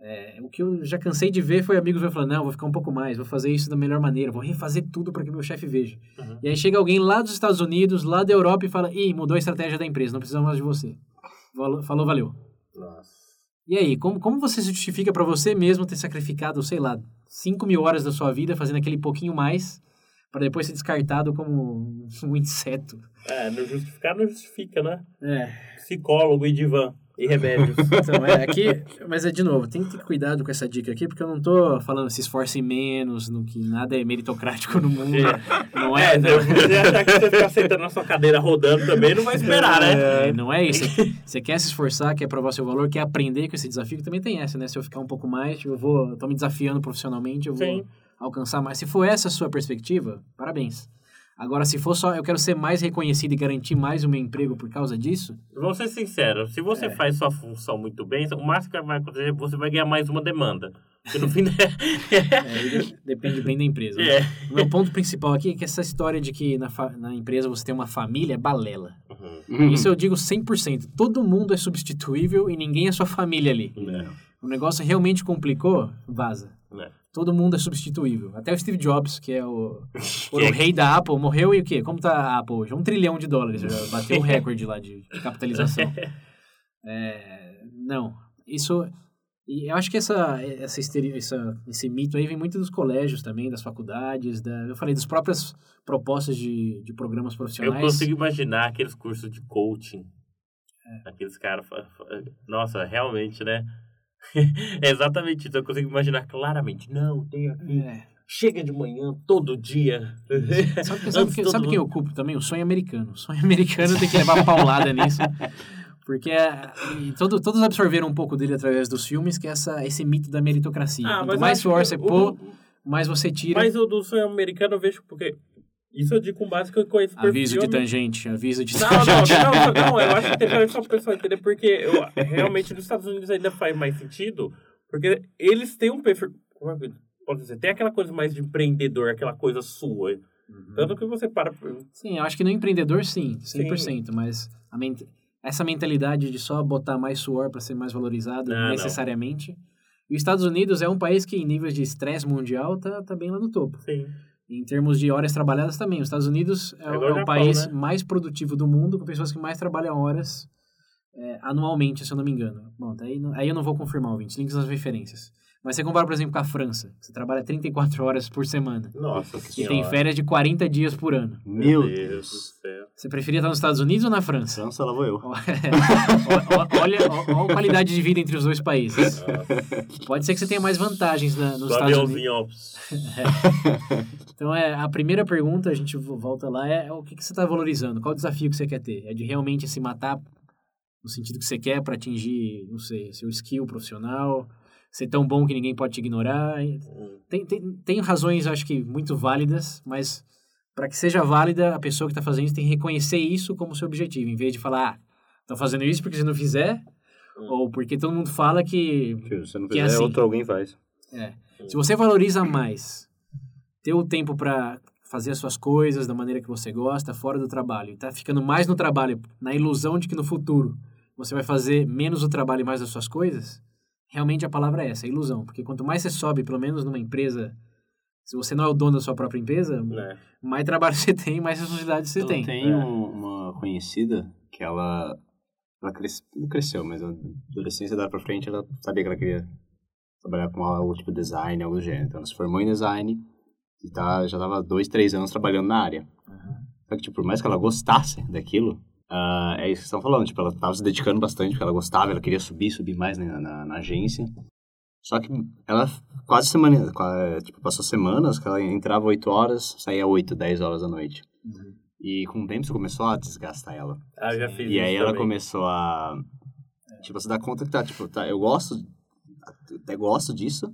É, o que eu já cansei de ver foi amigos meus falando, não, vou ficar um pouco mais, vou fazer isso da melhor maneira, vou refazer tudo para que meu chefe veja. Uhum. E aí chega alguém lá dos Estados Unidos, lá da Europa e fala, ih, mudou a estratégia da empresa, não precisamos mais de você. Falou, falou valeu. Nossa. E aí, como, como você se justifica para você mesmo ter sacrificado, sei lá, 5 mil horas da sua vida fazendo aquele pouquinho mais para depois ser descartado como um inseto? É, não justificar não justifica, né? É, Psicólogo e divã. E remédios. Então, é aqui, mas é de novo, tem que ter cuidado com essa dica aqui, porque eu não tô falando se esforcem menos, no que nada é meritocrático no mundo. Não é, É, não. se você achar que você ficar sentando na sua cadeira rodando também, não vai esperar, né? É, não é isso. Você quer se esforçar, quer provar seu valor, quer aprender com esse desafio, que também tem essa, né? Se eu ficar um pouco mais, eu vou, eu tô me desafiando profissionalmente, eu vou Sim. Alcançar mais. Se for essa a sua perspectiva, parabéns. Agora, se for só, eu quero ser mais reconhecido e garantir mais o meu emprego por causa disso, Vamos ser sinceros, se você faz sua função muito bem, o máximo que vai acontecer é que você vai ganhar mais uma demanda. Porque no fim... é, aí de- depende bem da empresa. né? é. O meu ponto principal aqui é que essa história de que na, na empresa você tem uma família é balela. Uhum. Isso eu digo 100%. Todo mundo é substituível e ninguém é sua família ali. Né, O negócio realmente complicou, vaza. né. Todo mundo é substituível. Até o Steve Jobs, que é o, o é- rei da Apple, morreu e o quê? Como tá a Apple hoje? Um trilhão de dólares. Já bateu o recorde lá de, de capitalização. É, não. Isso... E eu acho que essa, essa, estere- essa, esse mito aí vem muito dos colégios também, das faculdades, da, eu falei, das próprias propostas de, de programas Eu profissionais. consigo imaginar aqueles cursos de coaching. Aqueles caras... Nossa, realmente, né? é exatamente isso. Eu consigo imaginar claramente. Não, tem aqui... É. Chega de manhã, todo dia. Sabe, que- sabe, que- todo sabe quem eu culpo também? O sonho americano. O sonho americano tem que levar paulada nisso. Porque é, todo, todos absorveram um pouco dele através dos filmes, que é essa, esse mito da meritocracia. Ah, Quanto mais suor você pôr, mais você tira. Mas o do sonho americano eu vejo porque... Isso eu digo com base que eu conheço perfil Aviso de tangente, aviso de Não, não, tangente. não, não, não, eu acho interessante só o pessoal entender, porque eu, realmente nos Estados Unidos ainda faz mais sentido, porque eles têm um perfil, como é que pode dizer, tem aquela coisa mais de empreendedor, aquela coisa sua. Uhum. Tanto que você para. Sim, eu acho que no empreendedor, sim, 100%. Mas a essa mentalidade de só botar mais suor para ser mais valorizado, Não, não. necessariamente. E os Estados Unidos é um país que, em níveis de estresse mundial, tá, tá bem lá no topo. Sim. Em termos de horas trabalhadas também. Os Estados Unidos é, É é o Japão, país né? mais produtivo do mundo, com pessoas que mais trabalham horas é, anualmente, se eu não me engano. Bom, daí, aí eu não vou confirmar, ouvintes, links nas referências. Mas você compara, por exemplo, com a França, você trabalha 34 horas por semana. Nossa E senhora. tem férias de 40 dias por ano. Meu Deus Deus. do céu. Você preferia estar nos Estados Unidos ou na França? França, lá vou eu. olha, olha, olha a qualidade de vida entre os dois países. Nossa. Pode ser que você tenha mais vantagens na, nos Do Estados Unidos. ó. Então, é, a primeira pergunta, a gente vo- volta lá, é o que, que você está valorizando? Qual o desafio que você quer ter? É de realmente se matar no sentido que você quer para atingir, não sei, seu skill profissional? Ser tão bom que ninguém pode te ignorar? E Tem, tem, tem razões, acho que, muito válidas, mas para que seja válida, a pessoa que está fazendo isso tem que reconhecer isso como seu objetivo, em vez de falar, ah, tô fazendo isso porque se não fizer, ou porque todo mundo fala que Se você não é fizer, assim. outro alguém faz. é. Se você valoriza mais ter o tempo para fazer as suas coisas da maneira que você gosta, fora do trabalho, tá ficando mais no trabalho, na ilusão de que no futuro você vai fazer menos o trabalho e mais as suas coisas, realmente a palavra é essa, é ilusão. Porque quanto mais você sobe, pelo menos numa empresa, se você não é o dono da sua própria empresa, Né? mais trabalho você tem, mais responsabilidade você eu tem. tenho É. um- uma conhecida que ela, ela cres- não cresceu, mas na adolescência dela pra frente ela sabia que ela queria trabalhar com algo tipo design, algo do gênero. Então ela se formou em design e tá, já tava dois, três anos trabalhando na área. Só que, tipo, por mais que ela gostasse daquilo, ah, é isso que vocês estão falando. Tipo, ela tava se dedicando bastante porque ela gostava, ela queria subir, subir mais na, na, na agência. Só que ela quase semana, tipo, passou semanas que ela entrava 8 horas, saía 8, 10 horas da noite. E com o tempo isso começou a desgastar ela. Ah, eu já fiz E aí ela também. começou a. Tipo, você dá conta que tá, tipo, tá, eu gosto. Até gosto disso.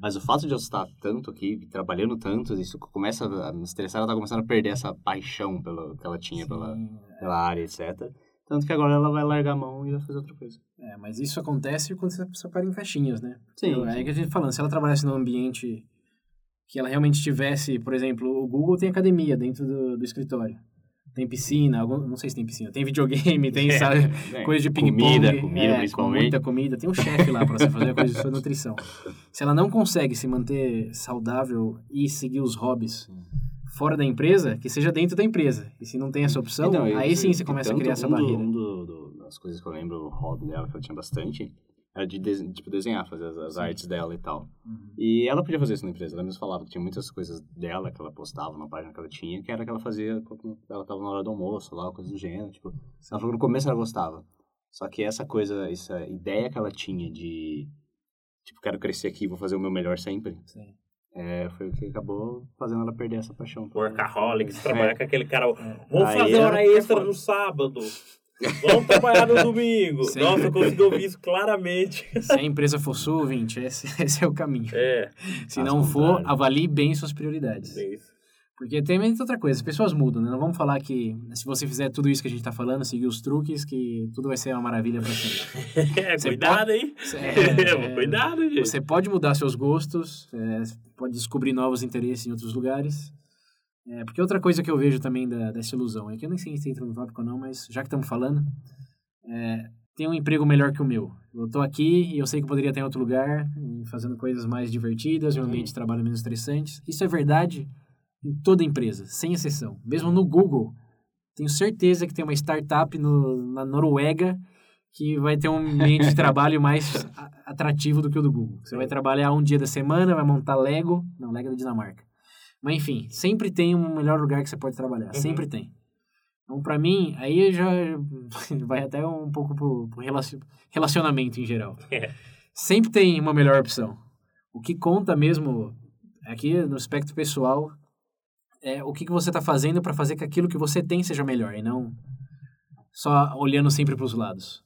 Mas o fato de eu estar tanto aqui, trabalhando tanto, isso começa a me estressar, ela tá começando a perder essa paixão pelo, que ela tinha pela, pela área, etc. Tanto que agora ela vai largar a mão e vai fazer outra coisa. É, mas isso acontece quando você só para em festinhas, né? Sim, Eu- É que a gente falando, se ela trabalhasse num ambiente que ela realmente tivesse, por exemplo, o Google tem academia dentro do, do escritório. Tem piscina, algum, não sei se tem piscina, tem videogame, tem, sabe, É, coisa de ping-pong. Comida, comida é, com principalmente. muita comida. Tem um chefe lá para você fazer coisa de sua nutrição. Se ela não consegue se manter saudável e seguir os hobbies fora da empresa, que seja dentro da empresa. E se não tem essa opção, Então, eu- aí sim você começa a criar essa um barreira. Um do- das coisas que eu lembro, o hobby dela, que ela tinha bastante, era de des- tipo, desenhar, fazer as, as artes dela e tal. Uhum. E ela podia fazer isso na empresa. Ela mesmo falava que tinha muitas coisas dela que ela postava na página que ela tinha, que era que ela fazia quando ela tava na hora do almoço lá, coisa do gênero. Tipo, ela falou que no começo ela gostava. Só que essa coisa, essa ideia que ela tinha de, tipo, quero crescer aqui, vou fazer o meu melhor sempre, Sim. É, foi o que acabou fazendo ela perder essa paixão. por- Workaholics, É. trabalhar com aquele cara. Vamos Aí fazer é- hora é extra no sábado. Vamos trabalhar no domingo. Nossa, eu consegui ouvir isso claramente. Se a empresa for sua, ouvinte, esse, esse é o caminho. É, Se não for, avalie bem suas prioridades. é isso. Porque tem muita outra coisa, as pessoas mudam, né? Não vamos falar que se você fizer tudo isso que a gente tá falando, seguir os truques, que tudo vai ser uma maravilha pra sempre. É, Você cuidado aí. É, cuidado, gente. Você pode mudar seus gostos, é, pode descobrir novos interesses em outros lugares. É, porque outra coisa que eu vejo também da, dessa ilusão, é que eu nem sei se entra no tópico ou não, mas já que estamos falando, é, tem um emprego melhor que o meu. Eu tô aqui e eu sei que eu poderia estar em outro lugar, fazendo coisas mais divertidas, em um ambiente de trabalho menos estressante. Isso é verdade em toda empresa, sem exceção. Mesmo no Google, tenho certeza que tem uma startup no, na Noruega que vai ter um ambiente de trabalho mais atrativo do que o do Google. Você vai trabalhar um dia da semana, vai montar Lego, não, Lego é da Dinamarca. Mas enfim, sempre tem um melhor lugar que você pode trabalhar, sempre tem. Então, pra mim, aí já vai até um pouco pro, pro relacion- relacionamento em geral. É. Sempre tem uma melhor opção. O que conta mesmo aqui no aspecto pessoal é o que, que você está fazendo para fazer que aquilo que você tem seja melhor e não só olhando sempre para os lados.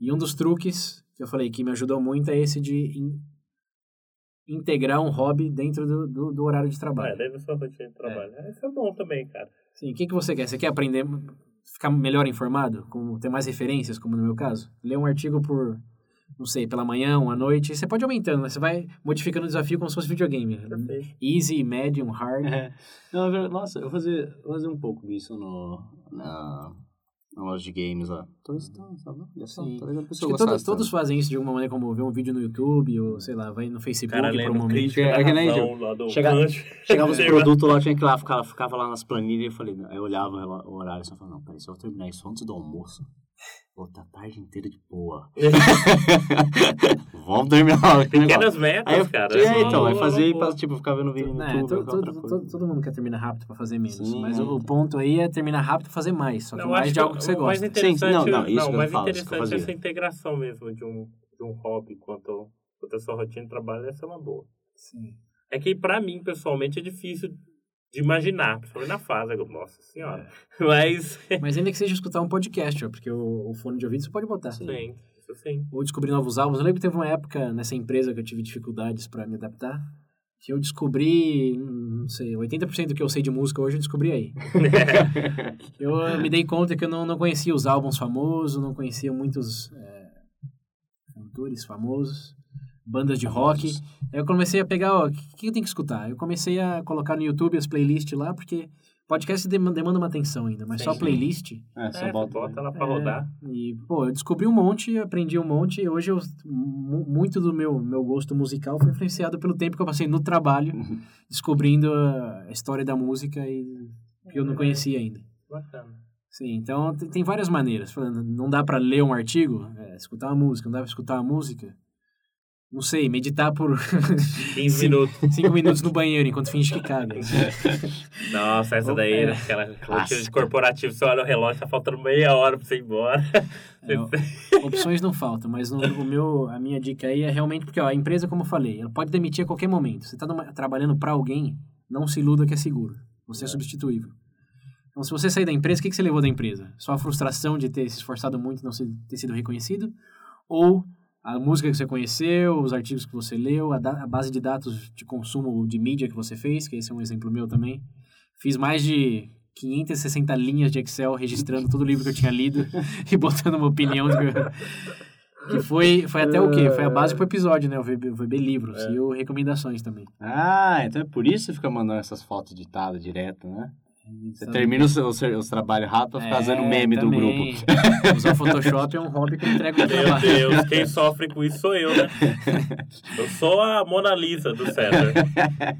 E um dos truques que eu falei que me ajudou muito é esse de in- integrar um hobby dentro do, do, do horário de É, trabalho. daí você rotina de trabalho. Isso é bom também, cara. Sim, o que, que você quer? Você quer aprender, ficar melhor informado, como ter mais referências, como no meu caso? Ler um artigo por, não sei, pela manhã, uma noite, você pode aumentando, né? Você vai modificando o desafio como se fosse videogame. Perfeito. Easy, medium, hard. É. Não, é. Nossa, eu vou fazer, vou fazer um pouco disso no, na, na loja de games lá. Sim. a pessoa que gostar todos, todos fazem isso de alguma maneira, como ver um vídeo no YouTube, ou sei lá, vai no Facebook cara por um momento. É da que nem Chega-. Chegava os produtos lá, tinha que ir lá, ficava, ficava lá nas planilhas, eu falei, aí eu olhava o horário e só falava, não, peraí, se eu terminar isso antes do almoço, vou estar a tarde inteira de boa. Vamos terminar Pequenas metas, Aí cara. é, então, Boa, fazia e tipo, ficar vendo vídeo no YouTube. todo, qualquer outra todo, coisa. todo, todo mundo quer terminar rápido pra fazer menos. Sim, mas é, o ponto aí é terminar rápido pra fazer mais. Só que Eu mais de algo que você mais gosta. interessante, Sim, não, não, isso que o eu mais falo, isso que eu interessante é essa integração mesmo de um, de um hobby quanto, quanto a sua rotina de trabalho, essa é uma boa. Sim. É que pra mim, pessoalmente, é difícil de imaginar, principalmente na fase, eu- nossa senhora. Mas, Mas ainda que seja escutar um podcast, ó, porque o, o fone de ouvido você pode botar. sim, isso sim. Ou descobrir novos álbuns. Eu lembro que teve uma época nessa empresa que eu tive dificuldades pra me adaptar, que eu descobri, não sei, 80% do que eu sei de música hoje eu descobri aí. eu me dei conta que eu não, não conhecia os álbuns famosos, não conhecia muitos é, cantores famosos, bandas de rock. Aí eu comecei a pegar, ó, o que, que eu tenho que escutar? Eu comecei a colocar no YouTube as playlists lá, porque podcast dem- demanda uma atenção ainda, mas Sim, só playlist. É, só É, bota, bota lá pra É, rodar. E, pô, eu descobri um monte, aprendi um monte, e hoje eu, mu- muito do meu, meu gosto musical foi influenciado pelo tempo que eu passei no trabalho, Uhum. descobrindo a história da música e que eu não conhecia ainda. Bacana. Sim, então tem, várias maneiras. Falando, Não dá pra ler um artigo, é, escutar uma música, não dá pra escutar uma música. Não sei, meditar por 15 Sim. minutos. cinco minutos no banheiro enquanto finge que caga. Nossa, essa daí, É. né? Aquela rotina de corporativo, você olha o relógio, tá faltando meia hora pra você ir embora. É, opções não faltam, mas no, o meu, a minha dica aí é realmente porque ó, a empresa, como eu falei, ela pode demitir a qualquer momento. Você está trabalhando para alguém, não se iluda que é seguro. Você é, substituível. Então, se você sair da empresa, o que, que você levou da empresa? Só a frustração de ter se esforçado muito e não ter sido reconhecido? Ou a música que você conheceu, os artigos que você leu, a, da- a base de dados de consumo de mídia que você fez, que esse é um exemplo meu também. Fiz mais de 560 linhas de Excel registrando todo o livro que eu tinha lido e botando uma opinião que, que foi, foi até o quê? Foi a base pro episódio, né? O VB, o VB Livros e o Recomendações também. Ah, então é por isso que você fica mandando essas fotos editadas direto, né? Você termina os, os, os trabalhos rápido pra ficar fazendo É, meme do também. grupo. Usar Photoshop é um hobby que eu entrego no Meu trabalho. Deus, quem sofre com isso sou eu, né? Eu sou a Mona Lisa do César.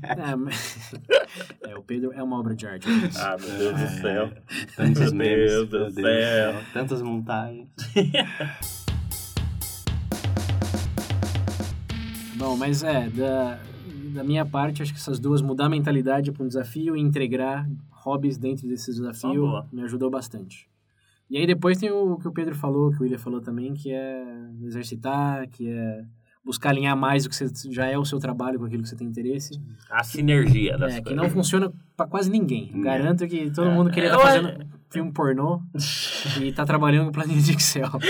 É, mas- é, o Pedro é uma obra de arte. Ah, meu Deus do céu. Tantos Meu memes. Deus do meu céu. Tantas montagens. Bom, mas é, da, da minha parte, acho que essas duas, mudar a mentalidade para um desafio e integrar hobbies dentro desse desafio, boa. me ajudou bastante. E aí depois tem o que o Pedro falou, que o William falou também, que é exercitar, que é buscar alinhar mais o que você, já é o seu trabalho com aquilo que você tem interesse. A sinergia das É, que coisas. não funciona pra quase ninguém. Não. Garanto que todo mundo queria estar acho- fazendo filme pornô e tá trabalhando com planilha de Excel.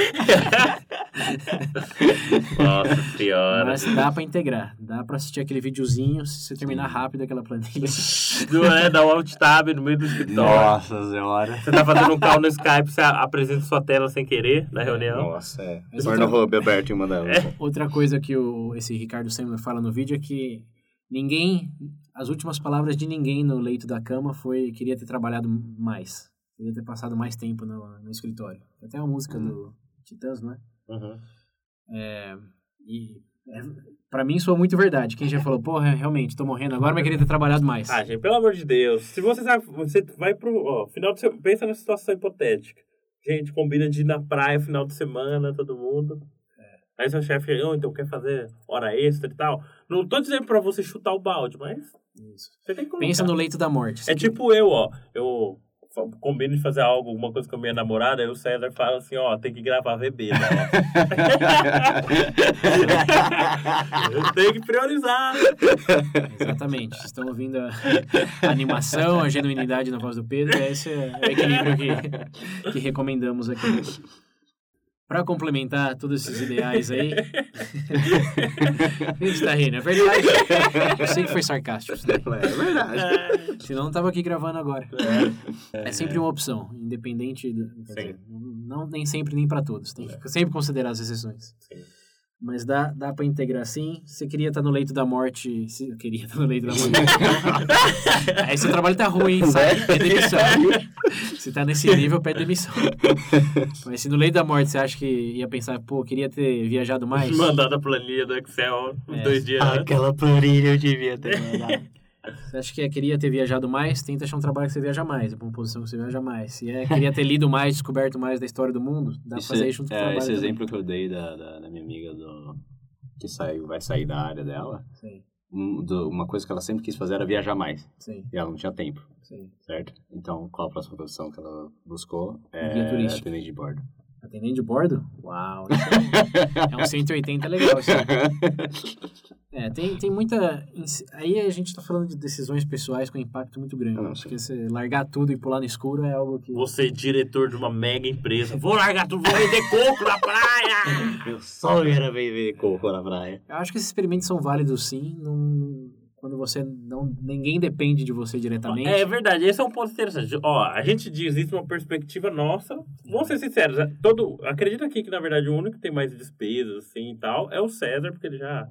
Nossa senhora. Mas dá pra integrar. Dá pra assistir aquele videozinho se você terminar rápido aquela planilha. Não é, dá um alt tab no meio do escritório. Nossa senhora. Você tá fazendo um call no Skype, você apresenta sua tela sem querer na reunião. Nossa, é. Outra- hub aberto em uma delas. Outra coisa que o, esse Ricardo Sandler fala no vídeo é que ninguém, as últimas palavras de ninguém no leito da cama foi queria ter trabalhado mais, queria ter passado mais tempo no, no escritório. Até uma música do Titãs, não é? Uhum. É, e é, pra mim soa muito verdade. Quem já falou, porra, realmente, tô morrendo agora, mas queria ter trabalhado mais. Ah, gente, pelo amor de Deus. Se você sabe, você vai pro ó, final de semana, pensa na situação hipotética. Gente, combina de ir na praia final de semana, todo mundo. Aí seu chefe, oh, então quer fazer hora extra e tal. Não tô dizendo pra você chutar o balde, mas Isso. você tem que colocar. Pensa no leito da morte. É tipo eu, ó. Eu combino de fazer algo, alguma coisa com a minha namorada, aí o César fala assim, ó, tem que gravar VB, né? eu tenho que priorizar. Exatamente. Vocês estão ouvindo a, a animação, a genuinidade na voz do Pedro, e esse é o equilíbrio que, que recomendamos aqui. Para complementar todos esses ideais aí. A gente tá rindo, é verdade. Eu sei que foi sarcástico. isso daí. É verdade. Senão não tava aqui gravando agora. É sempre uma opção, independente. Do, dizer, não nem sempre nem para todos. Tem que sempre considerar as exceções. Sim. Mas dá, dá para integrar sim. Você queria estar no leito da morte. Se, eu queria estar no leito da morte. Aí seu trabalho tá ruim, sai, pede demissão. Se tá nesse nível, pede demissão. Mas se no leito da morte você acha que ia pensar, pô, queria ter viajado mais. Mandado a planilha do Excel uns É. dois dias. Aquela planilha eu devia ter mandado. Você acha que é, queria ter viajado mais? Tenta achar um trabalho que você viaja mais, uma posição que você viaja mais. Se é, queria ter lido mais, descoberto mais da história do mundo, dá pra Isso fazer é- isso junto com o é, trabalho. esse também. exemplo que eu dei da, da, da minha amiga do, que saiu, vai sair da área dela, um, do- uma coisa que ela sempre quis fazer era viajar mais. sim, E ela não tinha tempo, sim. certo? Então, qual a próxima posição que ela buscou? É Guia turístico. de bordo. Atendente de bordo? Uau, é, um- é um 180 legal isso. É, tem, tem muita. Aí a gente tá falando de decisões pessoais com impacto muito grande. Ah, não, porque você largar tudo e pular no escuro é algo que. Você, diretor de uma mega empresa. Vou largar tudo, vou vender coco na praia! Meu sonho era viver coco na praia. Eu acho que esses experimentos são válidos sim, num- quando você não. ninguém depende de você diretamente. É verdade, esse é um ponto interessante. Ó, a gente diz isso uma perspectiva nossa. Vamos ser sinceros, é, todo, acredito aqui que, na verdade, o único que tem mais despesas, assim, e tal, é o César, porque ele já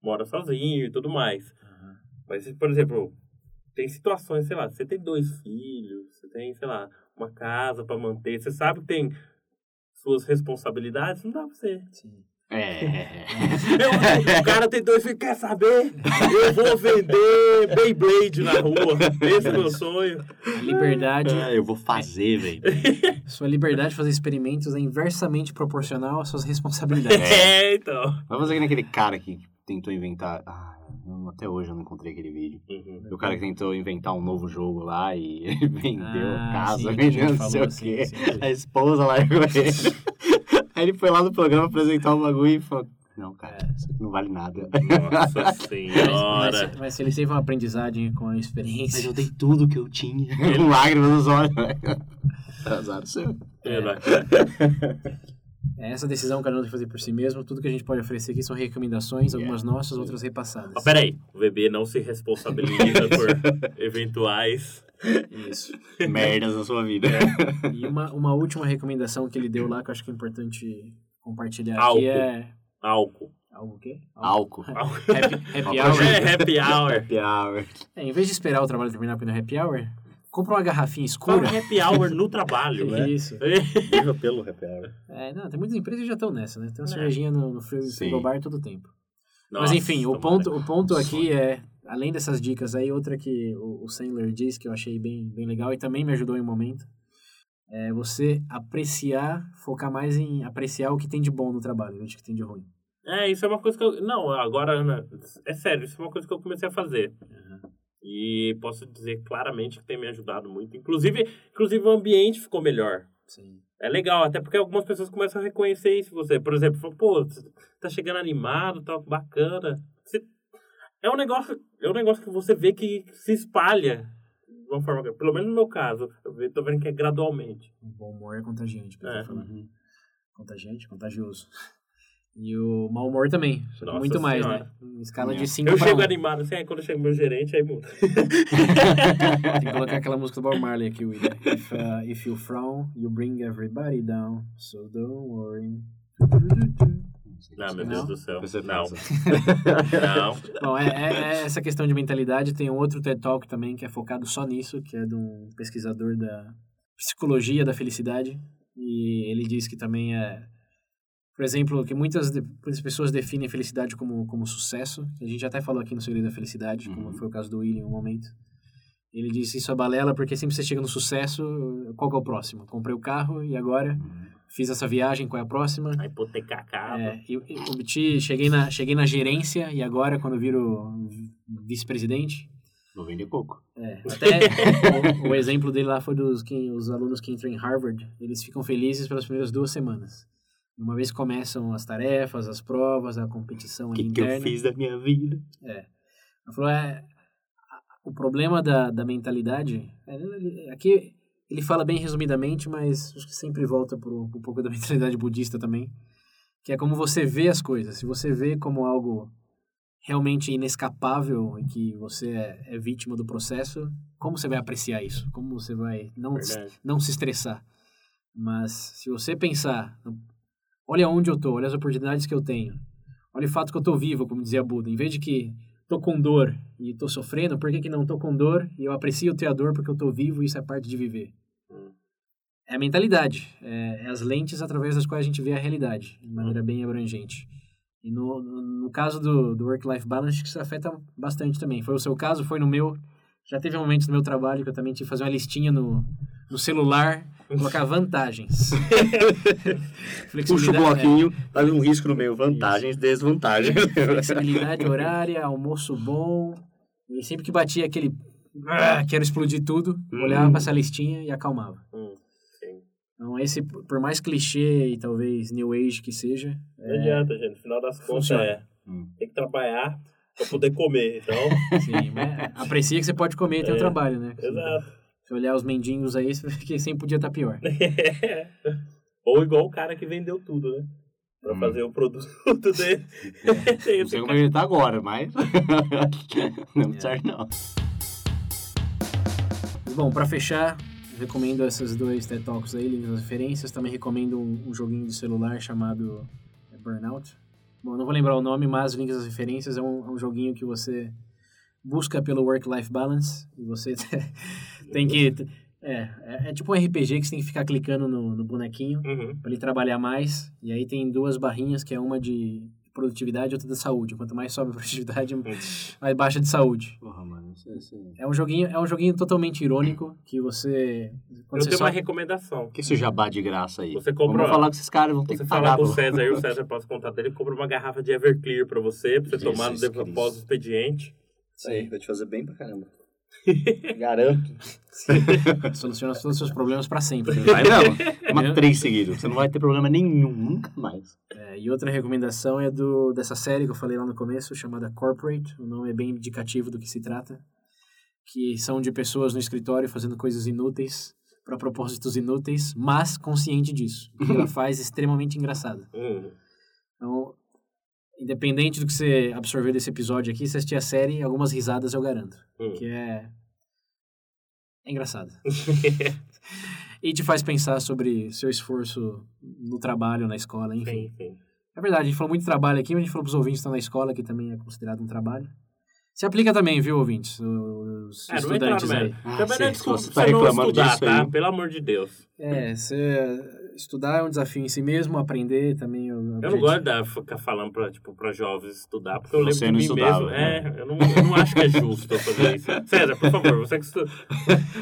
mora sozinho e tudo mais. Mas, por exemplo, tem situações, sei lá, você tem dois filhos, você tem, sei lá, uma casa pra manter, você sabe que tem suas responsabilidades, não dá pra você. Sim. É. Eu- o cara tem dois filhos, quer saber? Eu vou vender Beyblade na rua. Esse é o meu sonho. A liberdade. É, eu vou fazer, velho. Sua liberdade de fazer experimentos é inversamente proporcional às suas responsabilidades. É, então. Vamos fazer que nem aquele cara que tentou inventar. Ah, até hoje eu não encontrei aquele vídeo. Uhum. O cara que tentou inventar um novo jogo lá e ele vendeu Ah, a casa, vendeu não sei falou, o quê. sim, sim. A esposa largou ele. Aí ele foi lá no programa apresentar o bagulho e falou: Não, cara, isso aqui não vale nada. Nossa Mas, senhora. mas- mas se ele teve uma aprendizagem com a Mas experiência. eu dei tudo que eu tinha. Com lágrimas nos olhos. Azar seu. É. É essa decisão que cada um tem que fazer por si mesmo. Tudo que a gente pode oferecer aqui são recomendações, algumas nossas, outras repassadas. Mas peraí, o bebê não se responsabiliza por eventuais. Isso. Merdas na sua vida. E uma, uma última recomendação que ele deu lá, que eu acho que é importante compartilhar Álcool. aqui é. Álcool. Algo o quê? Álcool. Happy, happy hour. É happy hour. Happy hour. É, em vez de esperar o trabalho terminar para ir no happy hour, compra uma garrafinha Fala escura. happy hour no trabalho, né? Isso. Viva pelo happy hour. É, não, tem muitas empresas que já estão nessa, né? Tem uma cervejinha no, no frigobar todo tempo. Mas Nossa, enfim, o ponto, o ponto aqui é, além dessas dicas aí, outra que o, o Sandler diz que eu achei bem, bem legal e também me ajudou em um momento, é você apreciar, focar mais em apreciar o que tem de bom no trabalho, do que tem de ruim. É, isso é uma coisa que eu. Não, agora, Ana, é sério, isso é uma coisa que eu comecei a fazer. E posso dizer claramente que tem me ajudado muito. Inclusive, inclusive o ambiente ficou melhor. Sim. É legal, até porque algumas pessoas começam a reconhecer isso você. Por exemplo, falam, pô, você tá chegando animado, tá bacana. Você- É um negócio, é um negócio que você vê que se espalha de uma forma, pelo menos no meu caso, eu tô vendo que é gradualmente. O bom humor é contagiante, que eu tô É. falando. Contagiante, contagioso. E o mau humor também. Nossa muito mais, Senhora. né? Em escala É. de 5 Eu chego 1. animado assim, aí quando chega meu gerente, aí muda. Tem que colocar aquela música do Bob Marley aqui, William. If, uh, if you frown, you bring everybody down. So don't worry. Não, meu Não? Deus do céu. Você Não. Não. Bom, é, é- é essa questão de mentalidade. Tem um outro TED Talk também que é focado só nisso, que é de um pesquisador da psicologia da felicidade. E ele diz que também é, por exemplo, que muitas, de- muitas pessoas definem felicidade como, como sucesso. A gente até falou aqui no Segredo da Felicidade, como Uhum. foi o caso do William em um momento. Ele disse isso é balela porque sempre você chega no sucesso, qual que é o próximo? Comprei o carro e agora fiz essa viagem, qual é a próxima? A hipoteca acaba. É, eu, eu obti, cheguei na, cheguei na gerência e agora, quando eu viro vice-presidente, Vou vender coco. é, até o, o exemplo dele lá foi dos que, os alunos que entram em Harvard, eles ficam felizes pelas primeiras duas semanas. Uma vez que começam as tarefas, as provas, a competição O ali que, que eu interna. fiz da minha vida? Ele falou, é, o problema da, da mentalidade, é, aqui ele fala bem resumidamente, mas acho que sempre volta para um pouco da mentalidade budista também, que é como você vê as coisas. Se você vê como algo realmente inescapável e que você é, é vítima do processo, como você vai apreciar isso? Como você vai não, Verdade. não se estressar? Mas se você pensar, olha onde eu tô, olha as oportunidades que eu tenho, olha o fato que eu tô vivo, como dizia Buda, em vez de que tô com dor e tô sofrendo, por que, que não tô com dor e eu aprecio ter a dor porque eu tô vivo e isso é parte de viver? Hum. É a mentalidade, é, é as lentes através das quais a gente vê a realidade, de maneira bem abrangente. E no, no, no caso do, do work-life balance, isso afeta bastante também. Foi o seu caso, foi no meu. Já teve momentos no meu trabalho que eu também tive que fazer uma listinha no, no celular, colocar vantagens. Puxa o Flexibilidade- bloquinho, tá um risco no meio. Vantagens, desvantagens. Flexibilidade horária, almoço bom. E sempre que batia aquele. "Ah, quero explodir tudo, olhava pra essa listinha e acalmava. Hum. Então, esse, por mais clichê e talvez new age que seja, Não adianta, gente. No final das contas é. Hum. Tem que trabalhar pra poder comer. Então, sim, mas aprecia que você pode comer e ter o É, trabalho, né? exato. Se olhar os mendigos aí, você vê que sempre podia estar pior. Ou igual o cara que vendeu tudo, né? Pra Hum. fazer o produto dele. Tem Não sei como ele tá agora, mas. não É. certo, não. Bom, pra fechar, recomendo esses dois TED Talks aí, links nas referências. Também recomendo um, um joguinho de celular chamado é, Burnout. Bom, não vou lembrar o nome, mas links nas referências é um, é um joguinho que você busca pelo work-life balance e você tem que... É, é, é tipo um RPG que você tem que ficar clicando no, no bonequinho Uhum. para ele trabalhar mais. E aí tem duas barrinhas, que é uma de produtividade e outra da saúde. Quanto mais sobe a produtividade, mais baixa de saúde. Porra, mano, isso, isso... O É um joguinho, é um joguinho totalmente irônico que você Eu você tenho só uma recomendação. que é esse jabá de graça aí? Você compra- Vamos falar com esses caras, vão ter Você que falar com o. César aí, o César passa o contato dele, compra uma garrafa de Everclear pra você, pra você Jesus tomar no após o expediente. Isso aí, vai te fazer bem pra caramba. Garanto. soluciona todos os seus problemas para sempre. Vai não. Toma três seguidos. Você não vai ter problema nenhum, nunca mais. É, e outra recomendação é do dessa série que eu falei lá no começo, chamada Corporate. O nome é bem indicativo do que se trata, que são de pessoas no escritório fazendo coisas inúteis para propósitos inúteis, mas consciente disso. O que ela faz extremamente engraçado. Hum. Então, independente do que você absorver desse episódio aqui, se assistir a série, algumas risadas eu garanto. Hum. Que é. É engraçado. e te faz pensar sobre seu esforço no trabalho, na escola, enfim. Sim, sim. É verdade, a gente falou muito de trabalho aqui, mas a gente falou pros ouvintes que estão na escola, que também é considerado um trabalho. Se aplica também, viu, ouvintes? Os É, não estudantes no aí. Ah, Também sim, não é desculpa você tá não estudar, tá? aí. Pelo amor de Deus. É, você estudar é um desafio em si mesmo, aprender também é um Eu não gosto de ficar falando pra, tipo, pra jovens estudar, porque eu lembro Você de não mim estudava, mesmo. né? É, eu não, eu não acho que é justo eu fazer isso. César, por favor, você que estuda.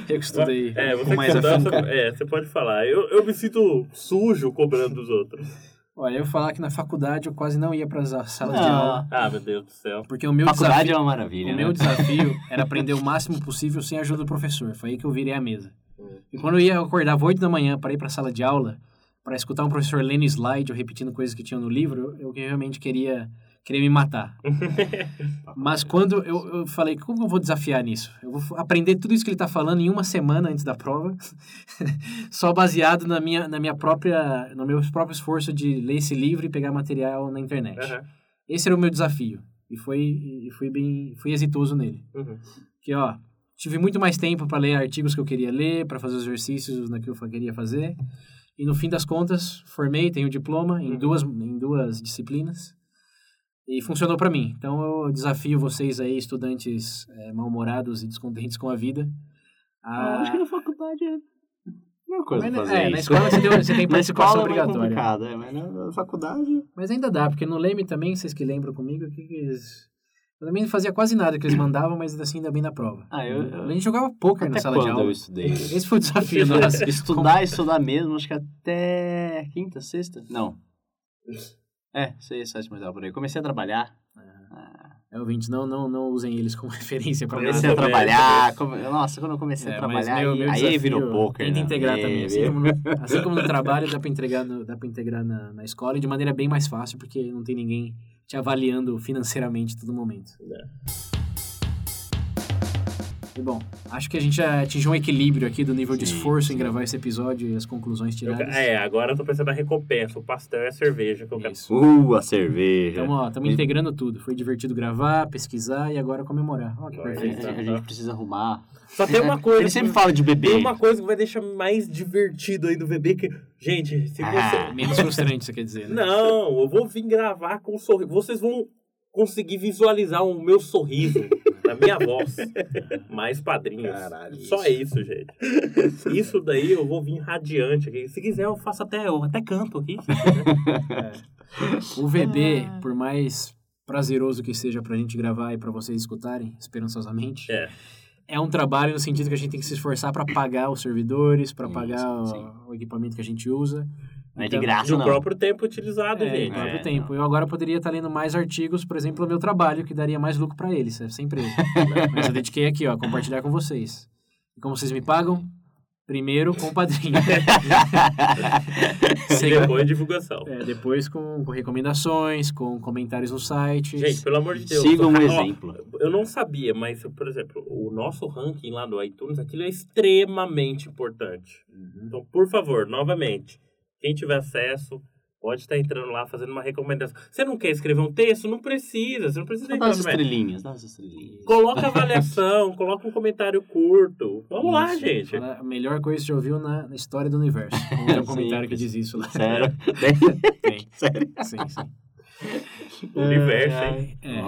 Eu que estudei É, com você que mais estuda, afinco. você, é, você pode falar. Eu, eu me sinto sujo cobrando dos outros. Olha, eu falar que na faculdade eu quase não ia para as salas de aula, Ah, meu Deus do céu. porque o meu Faculdade desafio, é uma maravilha, o né? meu desafio era aprender o máximo possível sem a ajuda do professor. Foi aí que eu virei a mesa. E quando eu ia acordar às 8 da manhã para ir para a sala de aula, para escutar um professor lendo slide ou repetindo coisas que tinham no livro, eu realmente queria, queria me matar. Mas quando eu, eu falei, como eu vou desafiar nisso? Eu vou aprender tudo isso que ele está falando em uma semana antes da prova, só baseado na minha, na minha própria, no meu próprio esforço de ler esse livro e pegar material na internet. Aham. Esse era o meu desafio e foi e fui bem fui exitoso nele. Uhum. Que ó, tive muito mais tempo para ler artigos que eu queria ler, para fazer os exercícios naquilo que eu queria fazer. E no fim das contas, formei, tenho diploma em Uhum. duas em duas disciplinas. E funcionou para mim. Então eu desafio vocês aí, estudantes eh, mal-humorados e descontentes com a vida, Ah, a acho que na faculdade é a mesma coisa Mas, fazer é, isso. na escola você, tem, você tem participação é obrigatória. é, mas na, faculdade... Mas ainda dá, porque no Leme também, vocês que lembram comigo, que que eles... Eu também não fazia quase nada que eles mandavam, mas assim ainda bem na prova. Ah, eu- eu- A gente jogava poker na sala de quando aula. eu estudei? Esse foi o desafio nosso. estudar, estudar mesmo, acho que até quinta, sexta? Não. É, seis, sétima, oitava, por aí. Comecei a trabalhar. É, ouvintes, não, não, não usem eles como referência para Comecei nada. a trabalhar. come- Nossa, quando eu comecei a É, mas trabalhar, meu- aí, meu aí desafio virou poker. Tenta né? integrar Aí também. Assim como, no, assim como no trabalho, dá para integrar, no, dá pra integrar na, na escola e de maneira bem mais fácil, porque não tem ninguém te avaliando financeiramente todo momento. E bom, acho que a gente já atingiu um equilíbrio aqui do nível de Sim, esforço em sim. gravar esse episódio e as conclusões Eu- tiradas. é, agora eu tô pensando na recompensa. O pastel é a cerveja que eu quero. Isso. Uh, a cerveja. Então, ó, estamos integrando tudo. Foi divertido gravar, pesquisar e agora comemorar. Ó, que Vai, a, perfeito. gente, a gente precisa arrumar. Só tem uma coisa. Ele sempre fala de Tem bebê. uma coisa que vai deixar mais divertido aí do bebê que. Gente, se Ah. você. Menos frustrante, você quer dizer, né? Não, eu vou vir gravar com um sorriso. Vocês vão conseguir visualizar o meu sorriso na minha voz. Mais padrinhos. Caralho, Só isso, gente. Isso daí eu vou vir radiante aqui. Se quiser, eu faço até. Eu até canto aqui. quiser. O VB, Ah. por mais prazeroso que seja pra gente gravar e pra vocês escutarem, esperançosamente, É. é um trabalho no sentido que a gente tem que se esforçar pra pagar os servidores, pra Isso, pagar o- sim. o, equipamento que a gente usa. Não é de Então, graça, Do não. próprio tempo utilizado, É, gente. próprio É, tempo. Eu agora poderia estar lendo mais artigos, por exemplo, no meu trabalho, que daria mais lucro pra eles, essa empresa. Mas eu dediquei aqui, ó, compartilhar com vocês. E como vocês me pagam? Primeiro com o padrinho. Segundo- depois divulgação. É, depois com, com recomendações, com comentários no site. Gente, pelo amor de Deus. Siga um Ó, exemplo. Eu não sabia, mas, por exemplo, o nosso ranking lá do iTunes, aquilo é extremamente importante. Uhum. Então, por favor, novamente, quem tiver acesso, pode estar entrando lá, fazendo uma recomendação. Você não quer escrever um texto? Não precisa, você não precisa dá entrar as médico. estrelinhas, dá as estrelinhas. Coloca avaliação, coloca um comentário curto. Vamos lá, Isso, gente. fala A melhor coisa que você ouviu na, na história do universo. Tem um comentário que diz isso lá. Sério? Tem. Sério? Sim, sim. O universo, hein? É,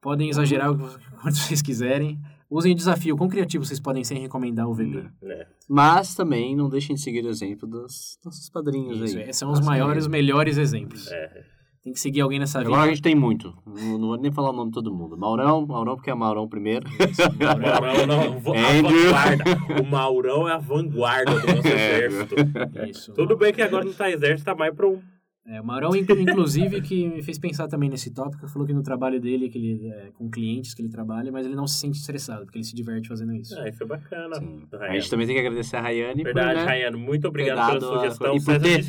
podem exagerar o quanto vocês quiserem. Usem o desafio. Quão criativo vocês podem ser em recomendar o VB? É. Mas também não deixem de seguir o exemplo dos nossos padrinhos Isso, aí. esses são os maiores, os melhores exemplos. É. Tem que seguir alguém nessa vida. Agora a gente tem muito. Não, não vou nem falar o nome de todo mundo. Maurão, Maurão porque é Maurão primeiro. Maurão, a Andrew. vanguarda. O Maurão é a vanguarda do nosso exército. Isso. Tudo bem que agora não tá exército, tá mais pra um. É, o Maurão, inclu- inclusive, que me fez pensar também nesse tópico, falou que no trabalho dele, que ele, é, com clientes que ele trabalha, mas ele não se sente estressado, porque ele se diverte fazendo isso. Ah, isso é bacana. Sim. A Rayane. gente também tem que agradecer a Rayane Verdade, por né, Rayane, muito obrigado pela a- sugestão. e por ter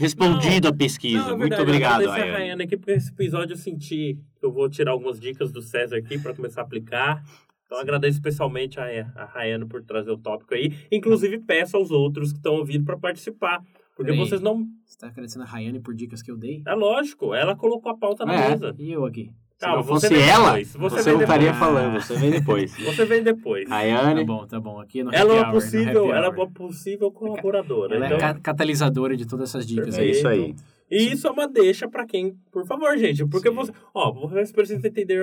respondido a Não, pesquisa. é Muito obrigado, eu agradeço a Rayane. Rayane aqui, porque esse episódio eu senti que eu vou tirar algumas dicas do César aqui para começar a aplicar. Então agradeço especialmente a, a Rayane por trazer o tópico aí. Inclusive peço aos outros que estão ouvindo para participar. Porque Peraí. vocês não. Você tá agradecendo a Rayane por dicas que eu dei? É lógico, ela colocou a pauta na É. mesa. E eu aqui? Se Calma, não fosse você ela, depois, você, você não estaria falando. Você vem depois. Você vem depois. Tá Rayane, bom, tá bom. Aqui no Ela é happy uma hour, no possível, happy ela é hour. uma possível colaboradora. Ela então, é ca- catalisadora de todas essas dicas. é aí. isso aí. E isso é uma deixa pra quem, por favor, gente. Porque Sim. você. Ó, vocês precisam entender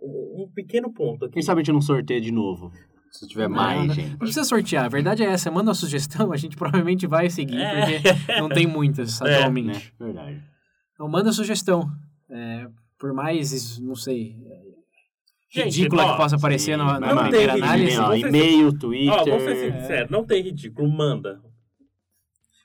um, um pequeno ponto aqui. Quem sabe a gente não sorteia de novo. Se tiver Não, mais, não, gente. Não precisa sortear. A verdade é essa. Manda uma sugestão, a gente provavelmente vai seguir, É. porque não tem muitas É, atualmente. Né? Verdade. Então manda sugestão. É, por mais, não sei, Gente, ridícula ó, que possa parecer na, na não primeira análise. E-mail, Twitter. Ó, vamos ser sinceros, não tem ridículo, manda.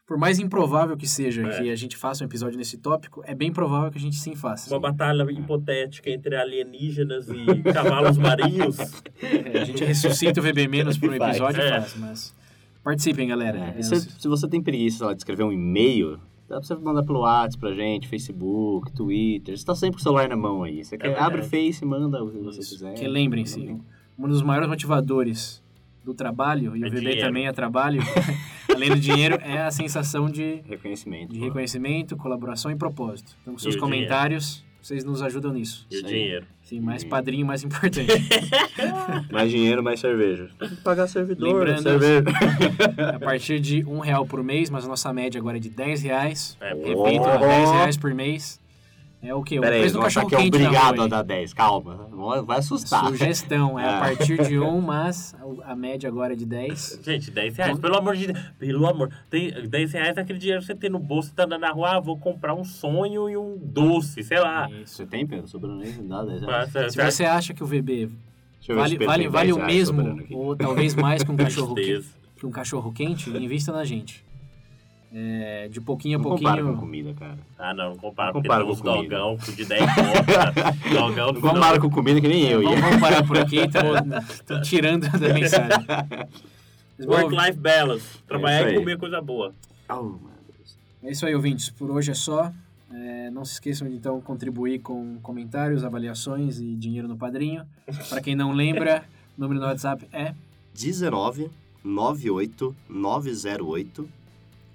Por mais improvável que seja É. que a gente faça um episódio nesse tópico, é bem provável que a gente sim faça. Uma batalha hipotética entre alienígenas e cavalos marinhos. É, a gente ressuscita o VB menos por um episódio É. e faz, mas participem, galera. É, É, se, se você tem preguiça sei lá, de escrever um e-mail, Dá pra você mandar pelo WhatsApp pra gente, Facebook, Twitter. Você tá sempre com o celular na mão aí. Você quer, verdade. abre o Face, manda o que você Isso. quiser. Que lembrem-se, um dos maiores motivadores do trabalho, e É o VB dinheiro. também é trabalho, além do dinheiro, é a sensação de, Reconhecimento. de reconhecimento, colaboração e propósito. Então, com seus o comentários, vocês nos ajudam nisso. E o dinheiro. Sim, mais E- padrinho, mais importante. Mais dinheiro, mais cerveja. Tem que pagar servidor, Lembrando- cerveja. a partir de um real por mês, mas a nossa média agora é de 10 reais. É, Repito, Oh. 10 reais por mês. É o quê? O Pera aí, preço do cachorro que é quente na obrigado a dar 10. Calma, vai assustar. Sugestão, é a Ah. partir de um, mas a- média agora é de 10. Gente, 10 reais, pelo amor de Deus. Pelo amor. Tem 10 reais é aquele dinheiro que você tem no bolso, você tá andando na rua, ah, vou comprar um sonho e um doce, sei lá. Isso. Você tem, Pedro? Sobrando aí? Dá 10 Mas, reais. é, Se você acha que o VB vale, vale, vale 10 o mesmo, ou talvez mais que um cachorro quente, que um cachorro quente, invista na gente. É, de pouquinho a Não compara com pouquinho. comida, cara. Ah, não, não compara. Não compara uns com comida. dogão de 10 contas. dogão Não compara com comida que nem eu. Vamos, ia. vamos parar por aqui, tô tirando da mensagem. Work-life balance. Trabalhar isso e comer coisa boa. Oh. É isso aí, ouvintes. Por hoje é só. É, não se esqueçam de então contribuir com comentários, avaliações e dinheiro no padrinho. Para quem não lembra, o número no WhatsApp é 19 98 908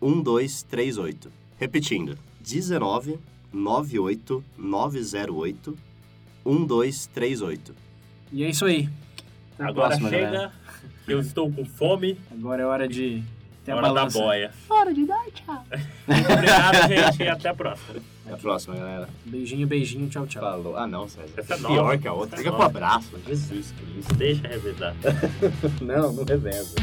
1238. Repetindo, 19 98 908 1238. E é isso aí. Até Agora próxima, chega, galera. eu estou com fome, Agora é hora de ter a hora da boia. Hora de dar tchau. Obrigado, gente, e até a próxima. Até a próxima, galera. Beijinho, beijinho, tchau, tchau. Falou. Ah, não, César. Essa é Pior nova. que a outra. Essa é Fica com nova. abraço. Jesus Cristo. Deixa revezar. Não, não reveza.